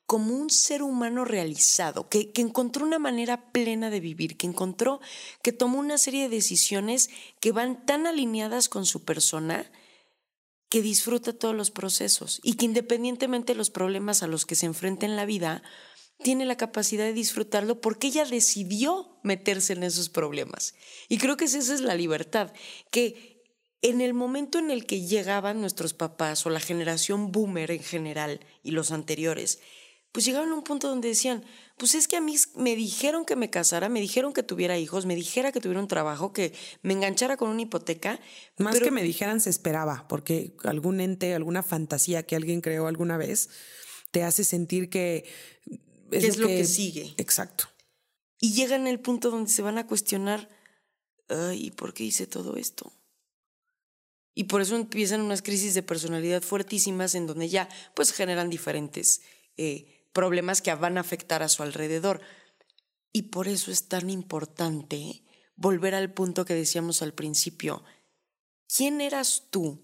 como un ser humano realizado, que, que, encontró una manera plena de vivir, que encontró, que tomó una serie de decisiones que van tan alineadas con su persona que disfruta todos los procesos y que independientemente de los problemas a los que se enfrenta en la vida, tiene la capacidad de disfrutarlo porque ella decidió meterse en esos problemas. Y creo que esa es la libertad, que en el momento en el que llegaban nuestros papás o la generación boomer en general y los anteriores, pues llegaban a un punto donde decían, pues es que a mí me dijeron que me casara, me dijeron que tuviera hijos, me dijera que tuviera un trabajo, que me enganchara con una hipoteca. Más pero... que me dijeran se esperaba, porque algún ente, alguna fantasía que alguien creó alguna vez, te hace sentir que es, lo, es lo que... que sigue. Exacto. Y llegan el punto donde se van a cuestionar, ay, ¿por qué hice todo esto? Y por eso empiezan unas crisis de personalidad fuertísimas en donde ya pues generan diferentes eh, problemas que van a afectar a su alrededor. Y por eso es tan importante volver al punto que decíamos al principio. ¿Quién eras tú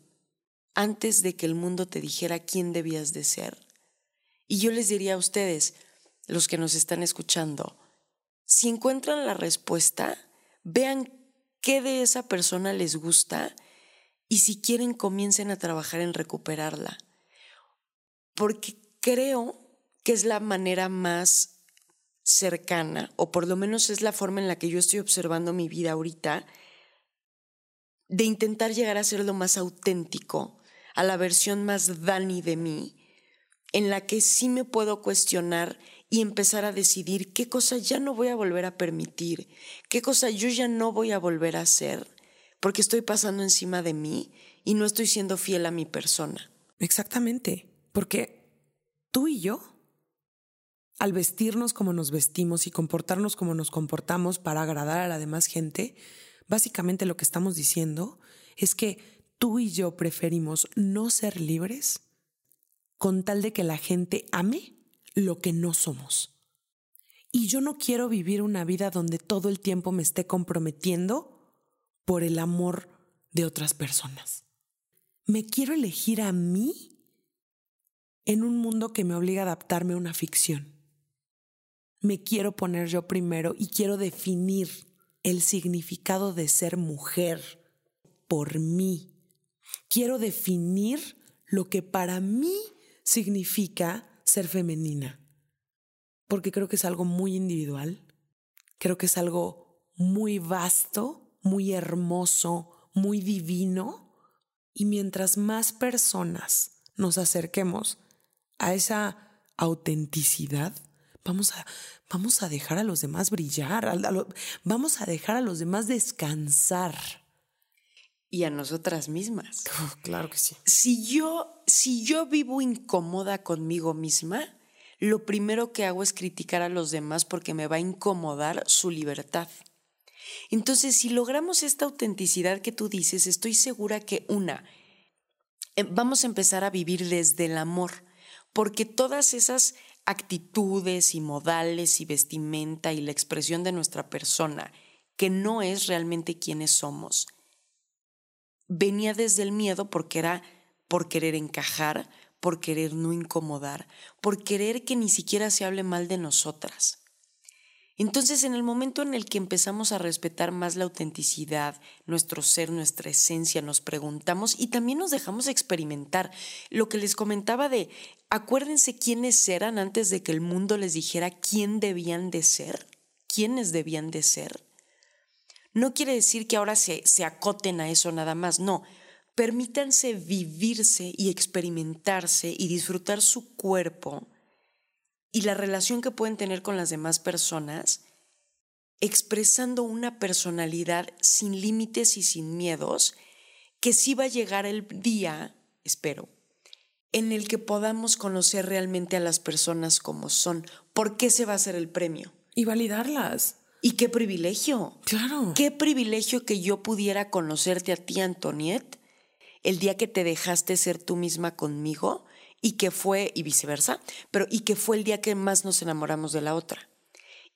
antes de que el mundo te dijera quién debías de ser? Y yo les diría a ustedes, los que nos están escuchando, si encuentran la respuesta, vean qué de esa persona les gusta y si quieren comiencen a trabajar en recuperarla. Porque creo que es la manera más cercana, o por lo menos es la forma en la que yo estoy observando mi vida ahorita, de intentar llegar a ser lo más auténtico, a la versión más Dani de mí, en la que sí me puedo cuestionar y empezar a decidir qué cosa ya no voy a volver a permitir, qué cosa yo ya no voy a volver a hacer, porque estoy pasando encima de mí y no estoy siendo fiel a mi persona. Exactamente, porque tú y yo, al vestirnos como nos vestimos y comportarnos como nos comportamos para agradar a la demás gente, básicamente lo que estamos diciendo es que tú y yo preferimos no ser libres con tal de que la gente ame lo que no somos. Y yo no quiero vivir una vida donde todo el tiempo me esté comprometiendo por el amor de otras personas. Me quiero elegir a mí en un mundo que me obliga a adaptarme a una ficción. Me quiero poner yo primero y quiero definir el significado de ser mujer por mí. Quiero definir lo que para mí significa ser femenina. Porque creo que es algo muy individual, creo que es algo muy vasto, muy hermoso, muy divino. Y mientras más personas nos acerquemos a esa autenticidad, vamos a, vamos a dejar a los demás brillar, vamos a dejar a los demás descansar. Y a nosotras mismas. Oh, claro que sí. Si yo, si yo vivo incómoda conmigo misma, lo primero que hago es criticar a los demás porque me va a incomodar su libertad. Entonces, si logramos esta autenticidad que tú dices, estoy segura que una, vamos a empezar a vivir desde el amor, porque todas esas actitudes y modales y vestimenta y la expresión de nuestra persona, que no es realmente quienes somos, venía desde el miedo porque era por querer encajar, por querer no incomodar, por querer que ni siquiera se hable mal de nosotras. Entonces, en el momento en el que empezamos a respetar más la autenticidad, nuestro ser, nuestra esencia, nos preguntamos y también nos dejamos experimentar. Lo que les comentaba de, acuérdense quiénes eran antes de que el mundo les dijera quién debían de ser, quiénes debían de ser. No quiere decir que ahora se, se acoten a eso nada más, no. Permítanse vivirse y experimentarse y disfrutar su cuerpo y la relación que pueden tener con las demás personas, expresando una personalidad sin límites y sin miedos, que sí va a llegar el día, espero, en el que podamos conocer realmente a las personas como son. ¿Por qué se va a hacer el premio? Y validarlas. Y qué privilegio. Claro. Qué privilegio que yo pudiera conocerte a ti, Antoniette, el día que te dejaste ser tú misma conmigo y que fue, y viceversa, pero y que fue el día que más nos enamoramos de la otra.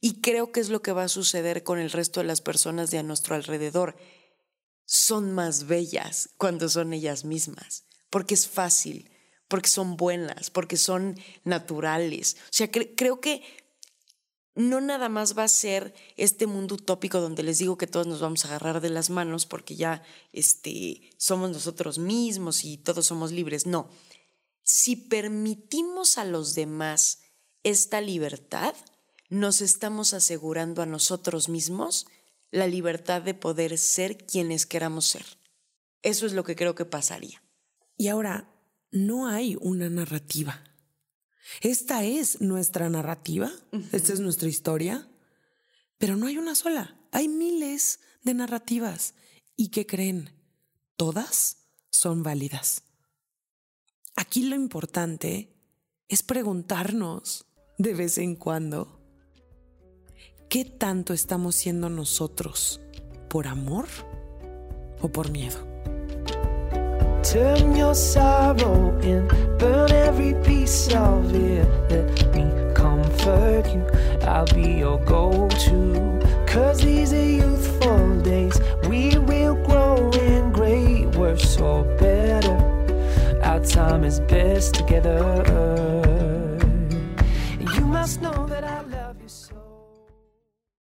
Y creo que es lo que va a suceder con el resto de las personas de a nuestro alrededor. Son más bellas cuando son ellas mismas, porque es fácil, porque son buenas, porque son naturales. O sea, creo que no nada más va a ser este mundo utópico donde les digo que todos nos vamos a agarrar de las manos porque ya este, somos nosotros mismos y todos somos libres. No, si permitimos a los demás esta libertad, nos estamos asegurando a nosotros mismos la libertad de poder ser quienes queramos ser. Eso es lo que creo que pasaría. Y ahora, no hay una narrativa. Esta es nuestra narrativa, esta es nuestra historia, pero no hay una sola. Hay miles de narrativas. ¿Y qué creen? Todas son válidas. Aquí lo importante es preguntarnos de vez en cuando, ¿qué tanto estamos siendo nosotros? ¿Por amor o por miedo? Turn your sorrow in, burn every piece of it. Let me comfort you. I'll be your go to. Cause these are youthful days. We will grow in great, worse or better. our time is best together. You must know that I love.